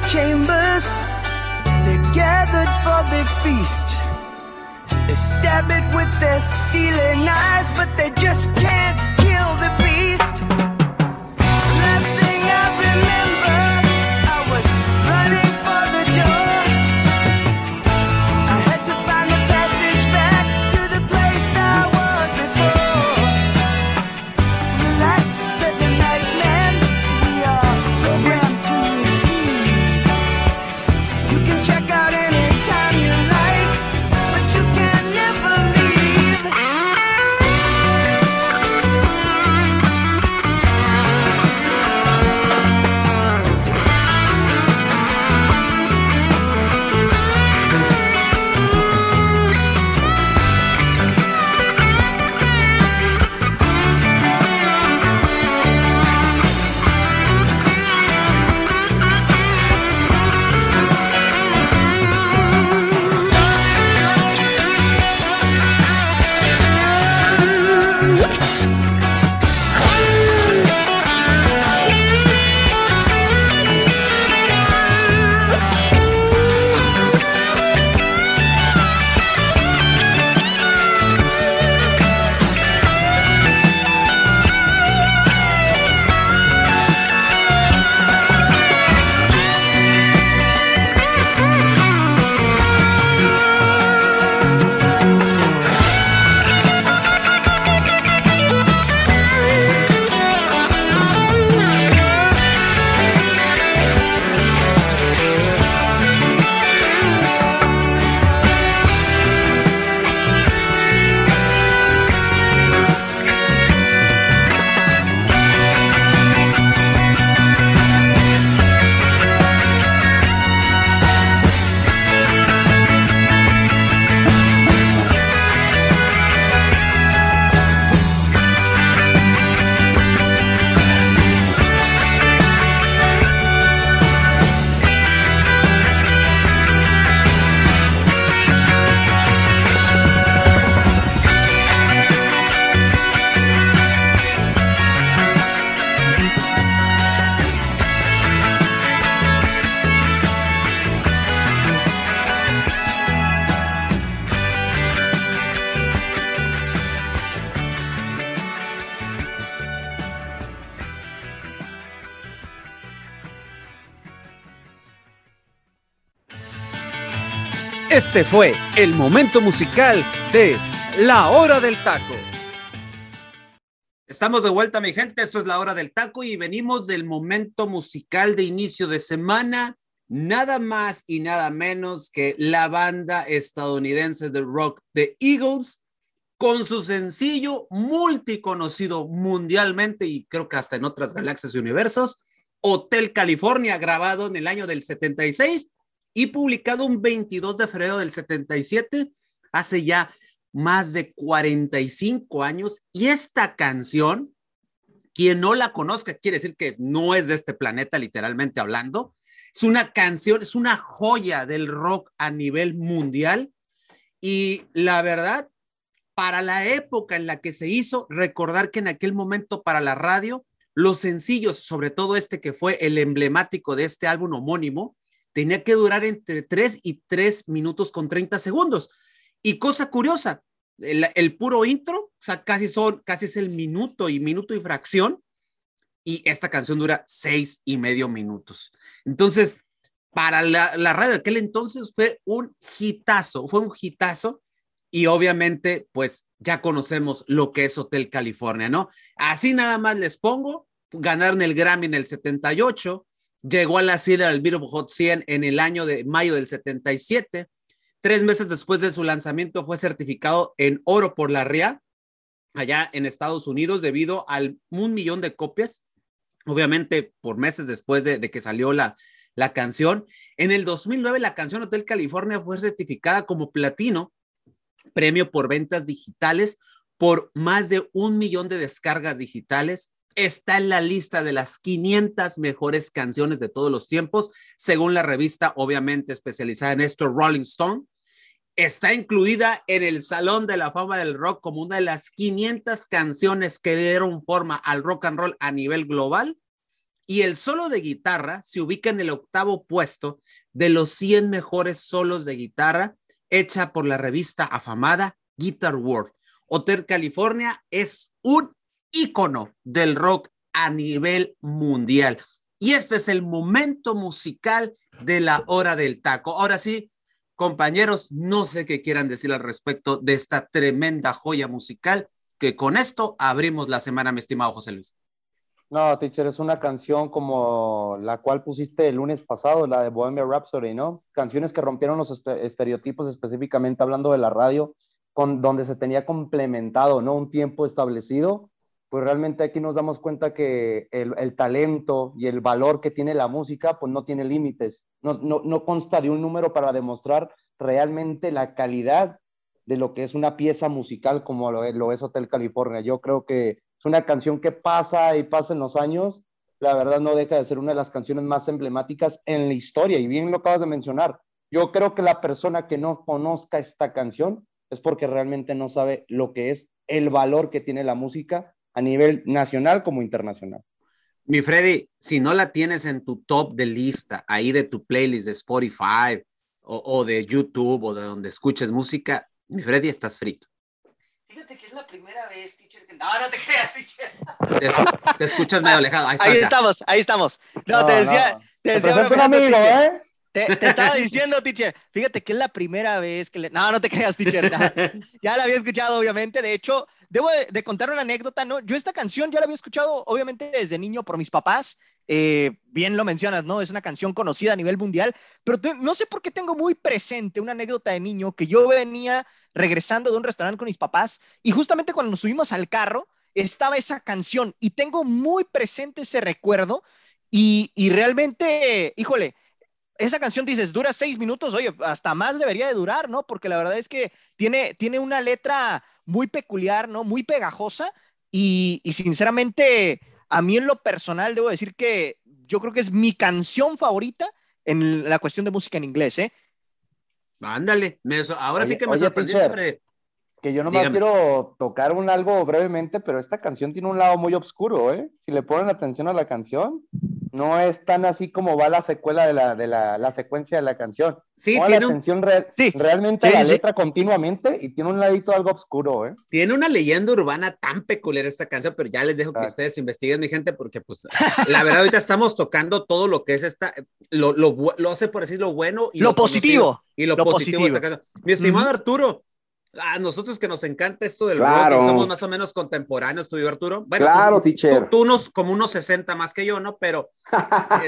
Chambers, they're gathered for the feast. They stab it with their stealing eyes, but they just can't Este fue el momento musical de La Hora del Taco. Estamos de vuelta, mi gente. Esto es la hora del taco y venimos del momento musical de inicio de semana. Nada más y nada menos que la banda estadounidense de rock The Eagles con su sencillo multiconocido mundialmente y creo que hasta en otras galaxias y universos, Hotel California, grabado en el año del 76 y publicado un 22 de febrero del 77, hace ya más de 45 años. Y esta canción, quien no la conozca, quiere decir que no es de este planeta, literalmente hablando. Es una canción, es una joya del rock a nivel mundial. Y la verdad, para la época en la que se hizo, recordar que en aquel momento para la radio, los sencillos, sobre todo este que fue el emblemático de este álbum homónimo, tenía que durar entre 3 y 3 minutos con 30 segundos. Y cosa curiosa, el, puro intro, o sea, casi son, casi es el minuto y minuto y fracción, y esta canción dura seis y medio minutos. Entonces, para la, la radio de aquel entonces fue un hitazo, fue un hitazo, y obviamente, pues ya conocemos lo que es Hotel California, ¿no? Así nada más les pongo, ganaron el Grammy en el 78, llegó a la cima del Billboard Hot 100 en el año de mayo del 77, Tres meses después de su lanzamiento fue certificado en oro por la RIA allá en Estados Unidos debido al un millón de copias, obviamente por meses después de, que salió la, la canción. En el 2009 la canción Hotel California fue certificada como platino, premio por ventas digitales por más de un millón de descargas digitales. Está en la lista de las 500 mejores canciones de todos los tiempos, según la revista, obviamente especializada en esto, Rolling Stone está incluida en el Salón de la Fama del Rock como una de las 500 canciones que dieron forma al rock and roll a nivel global. Y el solo de guitarra se ubica en el octavo puesto de los 100 mejores solos de guitarra hecha por la revista afamada Guitar World. Hotel California es un ícono del rock a nivel mundial. Y este es el momento musical de la hora del taco. Ahora sí, compañeros, no sé qué quieran decir al respecto de esta tremenda joya musical que con esto abrimos la semana, mi estimado José Luis. No, teacher, es una canción como la cual pusiste el lunes pasado, la de Bohemian Rhapsody, ¿no? Canciones que rompieron los estereotipos, específicamente hablando de la radio, con donde se tenía complementado, ¿no? Un tiempo establecido. Pues realmente aquí nos damos cuenta que el, el talento y el valor que tiene la música, pues no tiene límites. No, no, no consta de un número para demostrar realmente la calidad de lo que es una pieza musical como lo lo es Hotel California. Yo creo que es una canción que pasa y pasa en los años. La verdad no deja de ser una de las canciones más emblemáticas en la historia. Y bien lo acabas de mencionar. Yo creo que la persona que no conozca esta canción es porque realmente no sabe lo que es el valor que tiene la música a nivel nacional como internacional. Mi Freddy, si no la tienes en tu top de lista, ahí de tu playlist de Spotify o, o de YouTube o de donde escuches música, mi Freddy, estás frito. Fíjate que es la primera vez, teacher, que... No, no te creas, teacher. Te, te escuchas medio alejado. Ahí, ahí estamos, ahí estamos. No, no te decía... No. Te decía, Te un amigo, teacher, ¿eh? Te, te estaba diciendo, teacher. Fíjate que es la primera vez que le. No, no te creas, teacher. no. Ya la había escuchado, obviamente. De hecho, debo de, de, contar una anécdota, ¿no? Yo esta canción ya la había escuchado, obviamente, desde niño por mis papás. Eh, bien lo mencionas, ¿no? Es una canción conocida a nivel mundial, pero te, no sé por qué tengo muy presente una anécdota de niño que yo venía regresando de un restaurante con mis papás y justamente cuando nos subimos al carro estaba esa canción y tengo muy presente ese recuerdo y, y realmente, híjole, esa canción dices, dura seis minutos, oye, hasta más debería de durar, ¿no? Porque la verdad es que tiene, tiene una letra muy peculiar, ¿no? Muy pegajosa y, y, sinceramente, a mí en lo personal debo decir que yo creo que es mi canción favorita en la cuestión de música en inglés, ¿eh? Ándale, me, ahora Oye, sí que me oye, sorprendió. teacher. Que yo nomás Dígame. quiero tocar un algo brevemente, pero esta canción tiene un lado muy oscuro, ¿eh? Si le ponen atención a la canción, no es tan así como va la secuela de la, de la, la secuencia de la canción. Sí, tiene un- atención re- Sí, realmente sí, a la sí. letra continuamente y tiene un ladito algo oscuro, ¿eh? Tiene una leyenda urbana tan peculiar esta canción, pero ya les dejo que ustedes investiguen, mi gente, porque pues la verdad ahorita estamos tocando todo lo que es esta, lo, lo, bu- lo hace por decir lo bueno y Lo positivo. y lo, Lo positivo. de esta positivo. canción. Mi estimado. Arturo, a nosotros que nos encanta esto del Claro. rock somos más o menos contemporáneos, tú y yo, Arturo. Bueno, claro, tú, teacher. tú, tú unos como unos 60 más que yo, ¿no? Pero eh,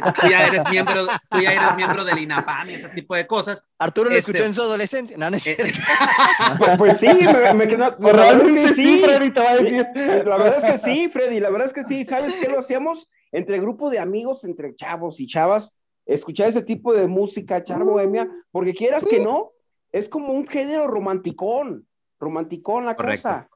tú ya eres miembro, tú ya eres miembro del INAPAM y ese tipo de cosas. Arturo lo Este- escuchó en su adolescencia. No, no es Eh, cierto. Pues, pues sí, me, me quedó- la verdad es Realmente que sí, Freddy, te va a decir. La verdad es que sí, Freddy, la verdad es que sí. ¿Sabes qué lo hacíamos? Entre grupo de amigos, entre chavos y chavas, escuchar ese tipo de música, echar bohemia, porque quieras que no, es como un género romanticón, romanticón la Correcto. cosa.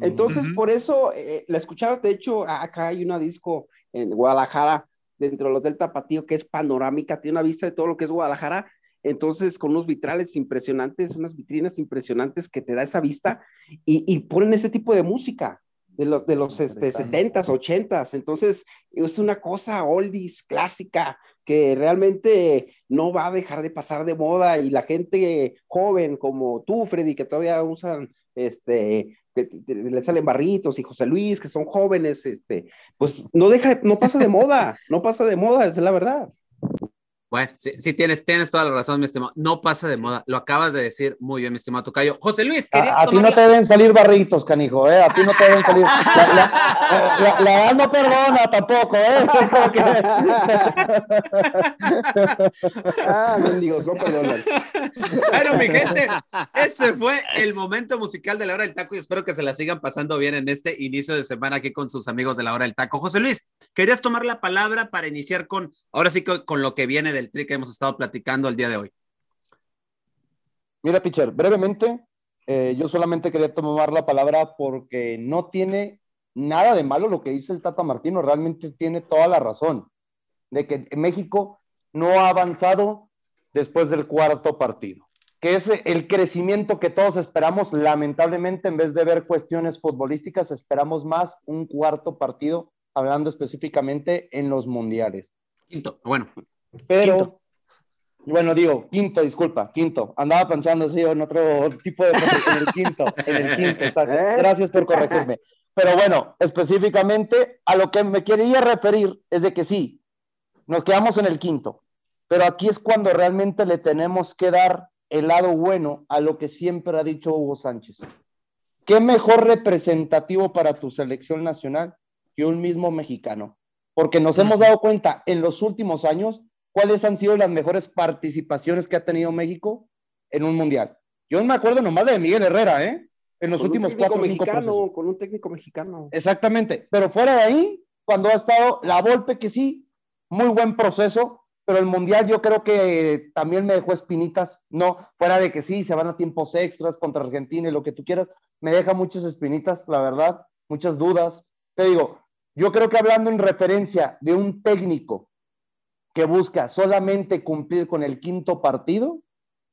Entonces, por eso eh, la escuchabas, de hecho, a- acá hay una disco en Guadalajara, dentro del Hotel Tapatío, que es panorámica, tiene una vista de todo lo que es Guadalajara, entonces con unos vitrales impresionantes, unas vitrinas impresionantes que te da esa vista, y, y ponen ese tipo de música de los, de los este, Interesante. 70s, 80s, entonces es una cosa oldies, clásica, que realmente no va a dejar de pasar de moda, y la gente joven como tú, Freddy, que todavía usan este, que le salen barritos y José Luis, que son jóvenes, este, pues no deja, no pasa de moda, no pasa de moda, es la verdad. Bueno, sí, sí tienes, tienes toda la razón, mi estimado. No pasa de moda. Lo acabas de decir muy bien, mi estimado Tocayo. José Luis, A, a ti no la- te deben salir barritos, canijo, ¿eh? A ti no te deben salir. La, la- la- la edad no perdona tampoco, ¿eh? Es como que- Ah, mendigos, no perdonan. Bueno, mi gente, ese fue el momento musical de la hora del taco y espero que se la sigan pasando bien en este inicio de semana aquí con sus amigos de la hora del taco. José Luis, querías tomar la palabra para iniciar con, ahora sí con lo que viene del tri que hemos estado platicando el día de hoy. Mira, Pitcher, brevemente, eh, yo solamente quería tomar la palabra porque no tiene nada de malo lo que dice el Tata Martino, realmente tiene toda la razón de que México no ha avanzado después del cuarto partido. que es el crecimiento que todos esperamos. Lamentablemente, en vez de ver cuestiones futbolísticas, esperamos más un cuarto partido, hablando específicamente en los mundiales. Quinto, bueno. Pero, Quinto. bueno, digo, quinto, disculpa, quinto. Andaba pensando sí, en otro tipo de en el quinto, en el quinto. ¿Eh? Gracias por corregirme. Pero bueno, específicamente a lo que me quería referir es de que sí, nos quedamos en el quinto, pero aquí es cuando realmente le tenemos que dar el lado bueno a lo que siempre ha dicho Hugo Sánchez. ¿Qué mejor representativo para tu selección nacional que un mismo mexicano? Porque nos hemos dado cuenta en los últimos años cuáles han sido las mejores participaciones que ha tenido México en un mundial. Yo me acuerdo nomás de Miguel Herrera, ¿eh? En los Con últimos cuatro cinco mexicano, procesos. con un técnico mexicano. Exactamente, pero fuera de ahí, cuando ha estado la Volpe, que sí, muy buen proceso, pero el Mundial yo creo que también me dejó espinitas, no, fuera de que sí, se van a tiempos extras contra Argentina y lo que tú quieras, me deja muchas espinitas, la verdad, muchas dudas. Te digo, yo creo que hablando en referencia de un técnico que busca solamente cumplir con el quinto partido,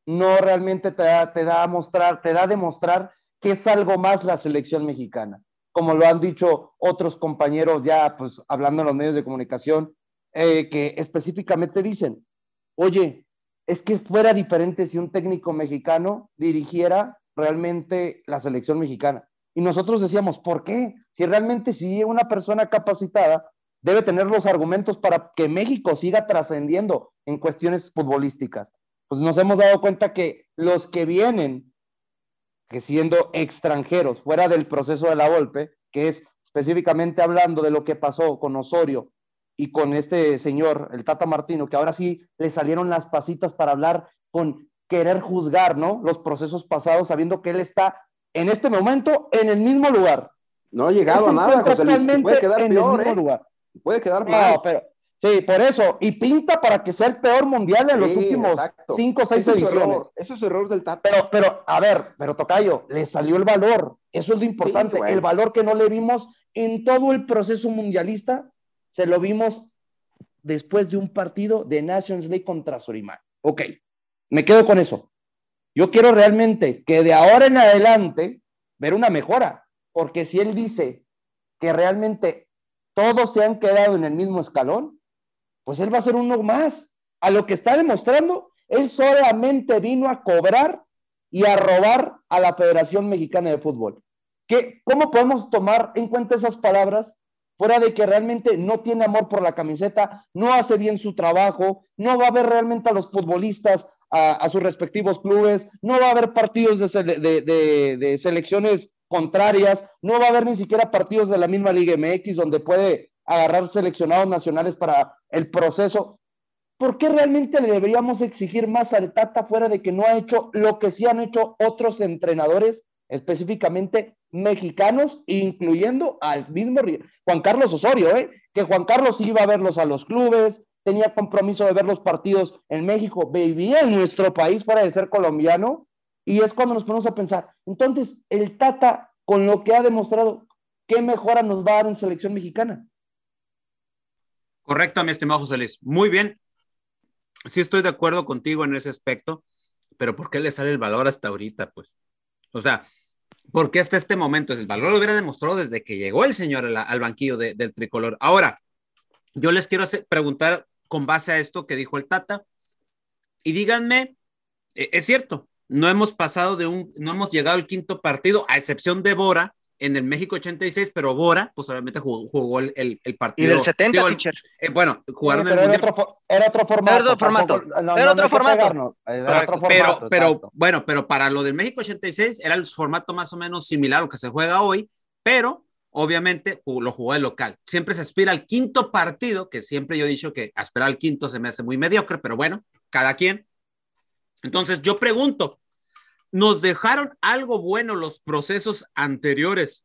no realmente te da, te da a mostrar, te da a demostrar que es algo más la selección mexicana. Como lo han dicho otros compañeros ya, pues hablando en los medios de comunicación, eh, que específicamente dicen, oye, es que fuera diferente si un técnico mexicano dirigiera realmente la selección mexicana. Y nosotros decíamos, ¿por qué? Si realmente si una persona capacitada debe tener los argumentos para que México siga trascendiendo en cuestiones futbolísticas. Pues nos hemos dado cuenta que los que vienen, que siendo extranjeros, fuera del proceso de la golpe, que es específicamente hablando de lo que pasó con Osorio y con este señor, el Tata Martino, que ahora sí le salieron las pasitas para hablar con querer juzgar, ¿no? Los procesos pasados, sabiendo que él está en este momento en el mismo lugar. No ha llegado a nada, José Luis. Puede quedar en el peor, mismo ¿eh? lugar. Puede quedar mal. No, pero sí, por eso. Y pinta para que sea el peor mundial en los Sí, últimos exacto. cinco o seis es su ediciones. error, Eso es error del Tata. Pero, pero, a ver, pero Tocayo, le salió el valor. Eso es lo importante. El valor que no le vimos en todo el proceso mundialista, se lo vimos después de un partido de Nations League contra Surimán. Ok, me quedo con eso. Yo quiero realmente que de ahora en adelante ver una mejora, porque si él dice que realmente todos se han quedado en el mismo escalón, pues él va a ser uno más. A lo que está demostrando, él solamente vino a cobrar y a robar a la Federación Mexicana de Fútbol. ¿Qué, ¿Cómo podemos tomar en cuenta esas palabras fuera de que realmente no tiene amor por la camiseta, no hace bien su trabajo, no va a ver realmente a los futbolistas a, sus respectivos clubes, no va a haber partidos de selecciones contrarias, no va a haber ni siquiera partidos de la misma Liga MX donde puede agarrar seleccionados nacionales para el proceso. ¿Por qué realmente le deberíamos exigir más al Tata fuera de que no ha hecho lo que sí han hecho otros entrenadores, específicamente mexicanos, incluyendo al mismo Juan Carlos Osorio, ¿eh? que Juan Carlos iba a verlos a los clubes, tenía compromiso de ver los partidos en México, vivía en nuestro país fuera de ser colombiano, y es cuando nos ponemos a pensar, entonces, el Tata, con lo que ha demostrado, ¿qué mejora nos va a dar en selección mexicana? Correcto, mi estimado José Luis. Muy bien. Sí estoy de acuerdo contigo en ese aspecto, pero ¿por qué le sale el valor hasta ahorita, pues? O sea, ¿por qué hasta este momento? El valor lo hubiera demostrado desde que llegó el señor al, banquillo de- del tricolor. Ahora, yo les quiero hacer- preguntar con base a esto que dijo el Tata, y díganme, eh, es cierto, no hemos pasado de un, no hemos llegado al quinto partido, a excepción de Bora, en el México 86, pero Bora, pues obviamente jugó, jugó el, el- el Y partido. del 70, digo, el- teacher. eh, bueno, jugaron Sí, el pero era otro, era otro formato. Era otro formato. tampoco- no, Era no, otro no formato. era otro pero, formato, pero bueno, pero para lo del México 86 era el formato más o menos similar a lo que se juega hoy, pero obviamente lo jugó de local. Siempre se aspira al quinto partido, que siempre yo he dicho que aspirar al quinto se me hace muy mediocre, pero bueno, cada quien. Entonces yo pregunto, ¿nos dejaron algo bueno los procesos anteriores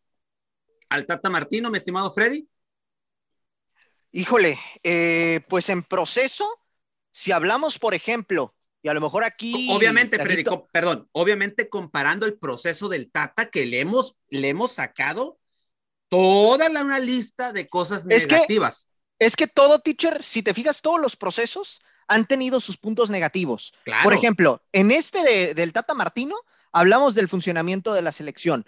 al Tata Martino, mi estimado Freddy? Híjole, eh, pues en proceso, si hablamos, por ejemplo, y a lo mejor aquí. Obviamente, Freddy, perdón, obviamente comparando el proceso del Tata que le hemos, le hemos sacado toda la, una lista de cosas Es que- negativas. Es que todo, teacher, si te fijas, todos los procesos han tenido sus puntos negativos. Claro. Por ejemplo, en este de- del Tata Martino, hablamos del funcionamiento de la selección.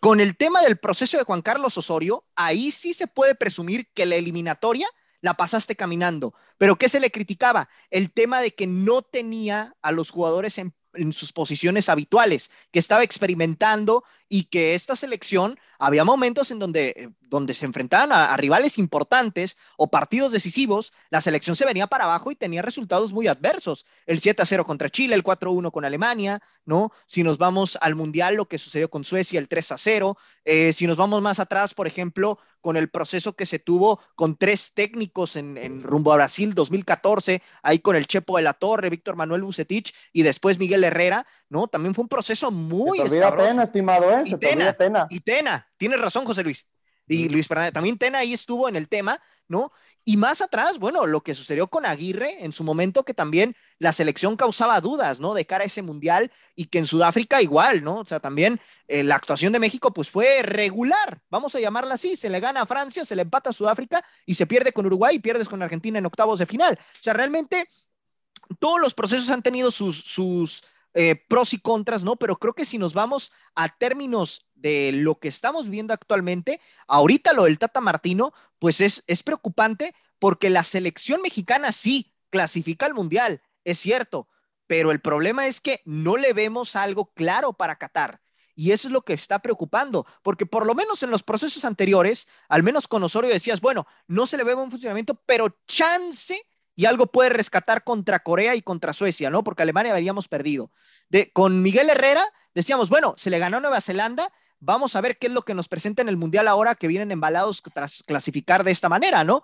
Con el tema del proceso de Juan Carlos Osorio, ahí sí se puede presumir que la eliminatoria la pasaste caminando. Pero ¿qué se le criticaba? El tema de que no tenía a los jugadores en, en sus posiciones habituales, que estaba experimentando y que esta selección había momentos en donde, eh, donde se enfrentaban a, a rivales importantes o partidos decisivos, la selección se venía para abajo y tenía resultados muy adversos. El 7 a 0 contra Chile, el 4 a 1 con Alemania, ¿no? Si nos vamos al Mundial, lo que sucedió con Suecia, el 3 a 0. Eh, si nos vamos más atrás, por ejemplo, con el proceso que se tuvo con tres técnicos en, en rumbo a Brasil 2014, ahí con el Chepo de la Torre, Víctor Manuel Bucetich y después Miguel Herrera, ¿no? También fue un proceso muy Se te estimado, ¿eh? Y Se te Tena, Tena. Y Tena, tienes razón, José Luis. Y Luis Fernández, también Tena ahí estuvo en el tema, ¿no? Y más atrás, bueno, lo que sucedió con Aguirre en su momento, que también la selección causaba dudas, ¿no? De cara a ese mundial y que en Sudáfrica igual, ¿no? O sea, también eh, la actuación de México, pues fue regular, vamos a llamarla así. Se le gana a Francia, se le empata a Sudáfrica y se pierde con Uruguay y pierdes con Argentina en octavos de final. O sea, realmente todos los procesos han tenido sus, sus eh, pros y contras, ¿no? Pero creo que si nos vamos a términos de lo que estamos viviendo actualmente, ahorita lo del Tata Martino, pues es, es preocupante porque la selección mexicana sí clasifica al Mundial, es cierto, pero el problema es que no le vemos algo claro para Qatar. Y eso es lo que está preocupando, porque por lo menos en los procesos anteriores, al menos con Osorio decías, bueno, no se le ve buen funcionamiento, pero chance y algo puede rescatar contra Corea y contra Suecia, ¿no? Porque Alemania habríamos perdido. Con Miguel Herrera decíamos, bueno, se le ganó a Nueva Zelanda, vamos a ver qué es lo que nos presenta en el Mundial ahora que vienen embalados tras clasificar de esta manera, ¿no?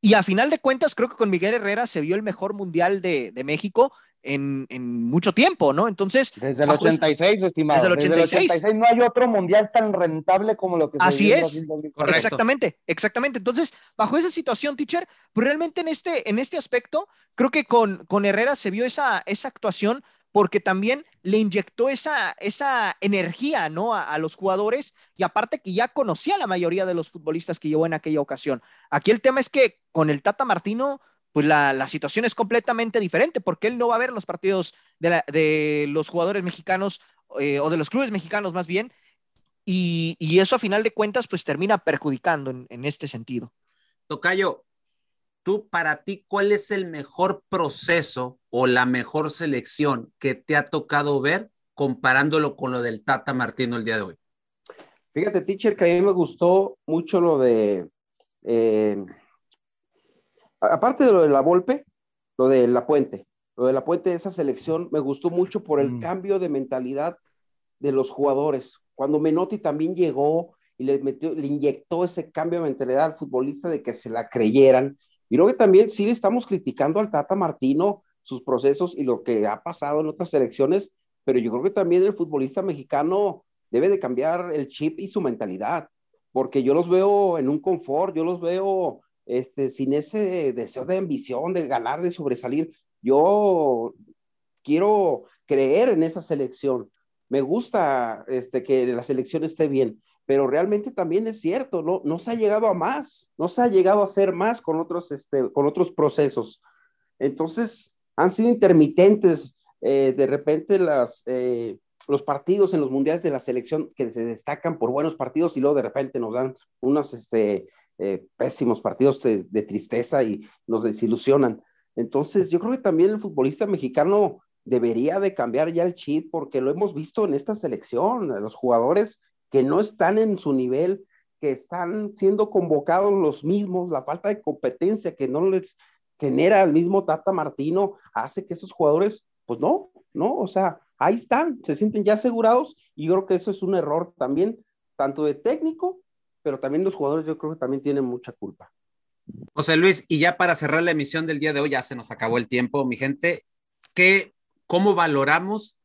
Y a final de cuentas, creo que con Miguel Herrera se vio el mejor Mundial de, de México en, en, mucho tiempo, ¿no? Entonces... Desde el 86, ese, estimado. Desde el 86. Desde el 86 no hay otro mundial tan rentable como lo que se Así en es. 2020. Correcto. Exactamente, exactamente. Entonces, bajo esa situación, teacher, pues realmente en este, en este aspecto, creo que con, con Herrera se vio esa, esa actuación porque también le inyectó esa, esa energía ¿no? a, a, los jugadores y aparte que ya conocía a la mayoría de los futbolistas que llevó en aquella ocasión. Aquí el tema es que con el Tata Martino, pues la, la situación es completamente diferente porque él no va a ver los partidos de, la, de los jugadores mexicanos eh, o de los clubes mexicanos más bien y, y, eso a final de cuentas pues termina perjudicando en, en este sentido. Tocayo, tú para ti, ¿cuál es el mejor proceso o la mejor selección que te ha tocado ver comparándolo con lo del Tata Martino el día de hoy? Fíjate, teacher, que a mí me gustó mucho lo de, eh, aparte de lo de la Volpe, lo de la Puente, lo de la Puente de esa selección me gustó mucho por el mm. cambio de mentalidad de los jugadores. Cuando Menotti también llegó y le, metió, le inyectó ese cambio de mentalidad al futbolista de que se la creyeran. Y creo que también sí le estamos criticando al Tata Martino sus procesos y lo que ha pasado en otras selecciones, pero yo creo que también el futbolista mexicano debe de cambiar el chip y su mentalidad, porque yo los veo en un confort, yo los veo este, sin ese deseo de ambición, de ganar, de sobresalir. Yo quiero creer en esa selección. Me gusta este, que la selección esté bien, pero realmente también es cierto, no, no se ha llegado a más, no se ha llegado a hacer más con otros, este, con otros procesos. Entonces, han sido intermitentes eh, de repente las, eh, los partidos en los mundiales de la selección que se destacan por buenos partidos y luego de repente nos dan unos este, eh, pésimos partidos de, tristeza y nos desilusionan. Entonces, yo creo que también el futbolista mexicano debería de cambiar ya el chip porque lo hemos visto en esta selección, los jugadores que no están en su nivel, que están siendo convocados los mismos, la falta de competencia que no les genera el mismo Tata Martino, hace que esos jugadores, pues no, no, o sea, ahí están, se sienten ya asegurados y yo creo que eso es un error también, tanto de técnico, pero también los jugadores yo creo que también tienen mucha culpa. José Luis, y ya para cerrar la emisión del día de hoy, ya se nos acabó el tiempo, mi gente, ¿qué, ¿cómo valoramos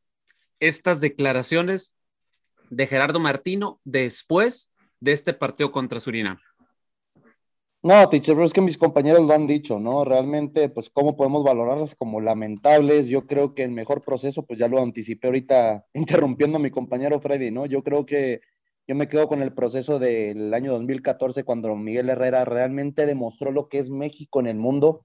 estas declaraciones de Gerardo Martino después de este partido contra Surinam? No, teacher, pero es que mis compañeros lo han dicho, ¿no? Realmente, pues, ¿cómo podemos valorarlas como lamentables? Yo creo que el mejor proceso, pues ya lo anticipé ahorita, interrumpiendo a mi compañero Freddy, ¿no? Yo creo que yo me quedo con el proceso del año 2014, cuando Miguel Herrera realmente demostró lo que es México en el mundo,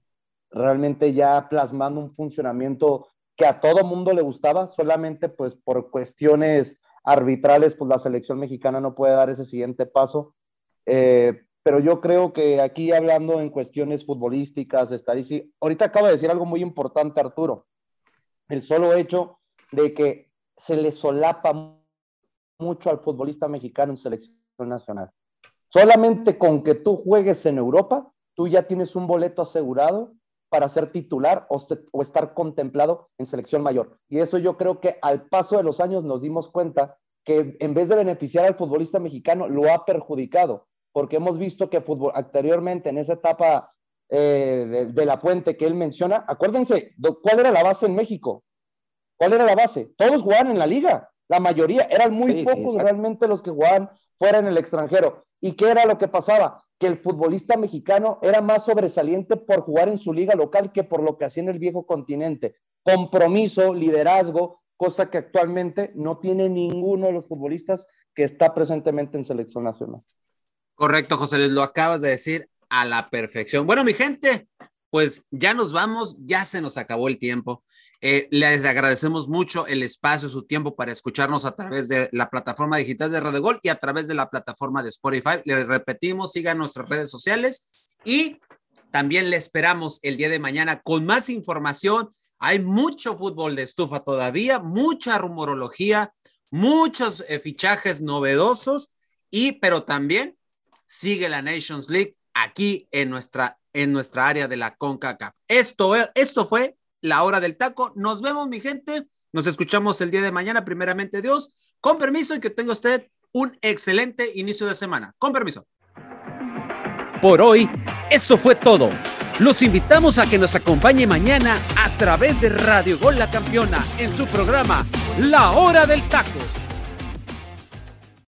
realmente ya plasmando un funcionamiento que a todo mundo le gustaba, solamente pues por cuestiones arbitrales, pues la selección mexicana no puede dar ese siguiente paso. Eh, pero yo creo que aquí hablando en cuestiones futbolísticas, estadísticas, ahorita acaba de decir algo muy importante Arturo, el solo hecho de que se le solapa mucho al futbolista mexicano en selección nacional. Solamente con que tú juegues en Europa, tú ya tienes un boleto asegurado para ser titular o, estar contemplado en selección mayor. Y eso yo creo que al paso de los años nos dimos cuenta que en vez de beneficiar al futbolista mexicano, lo ha perjudicado, porque hemos visto que anteriormente en esa etapa eh, de, de, la puente que él menciona, acuérdense, ¿cuál era la base en México? ¿Cuál era la base? Todos jugaban en la liga, la mayoría, eran muy sí, pocos sí, realmente los que jugaban fuera en el extranjero. ¿Y qué era lo que pasaba? Que el futbolista mexicano era más sobresaliente por jugar en su liga local que por lo que hacía en el viejo continente. Compromiso, liderazgo, cosa que actualmente no tiene ninguno de los futbolistas que está presentemente en selección nacional. Correcto, José Luis, lo acabas de decir a la perfección. Bueno, mi gente, pues ya nos vamos, ya se nos acabó el tiempo. Eh, les agradecemos mucho el espacio, su tiempo para escucharnos a través de la plataforma digital de Radio Gol y a través de la plataforma de Spotify. Les repetimos, sigan nuestras redes sociales y también le esperamos el día de mañana con más información. Hay mucho fútbol de estufa todavía, mucha rumorología, muchos eh, fichajes novedosos y pero también sigue la Nations League aquí en nuestra en nuestra área de la CONCACAF. Esto, esto fue la hora del taco. Nos vemos, mi gente. Nos escuchamos el día de mañana, primeramente Dios. Con permiso y que tenga usted un excelente inicio de semana. Con permiso. Por hoy, esto fue todo. Los invitamos a que nos acompañe mañana a través de Radio Gol La Campeona en su programa La Hora del Taco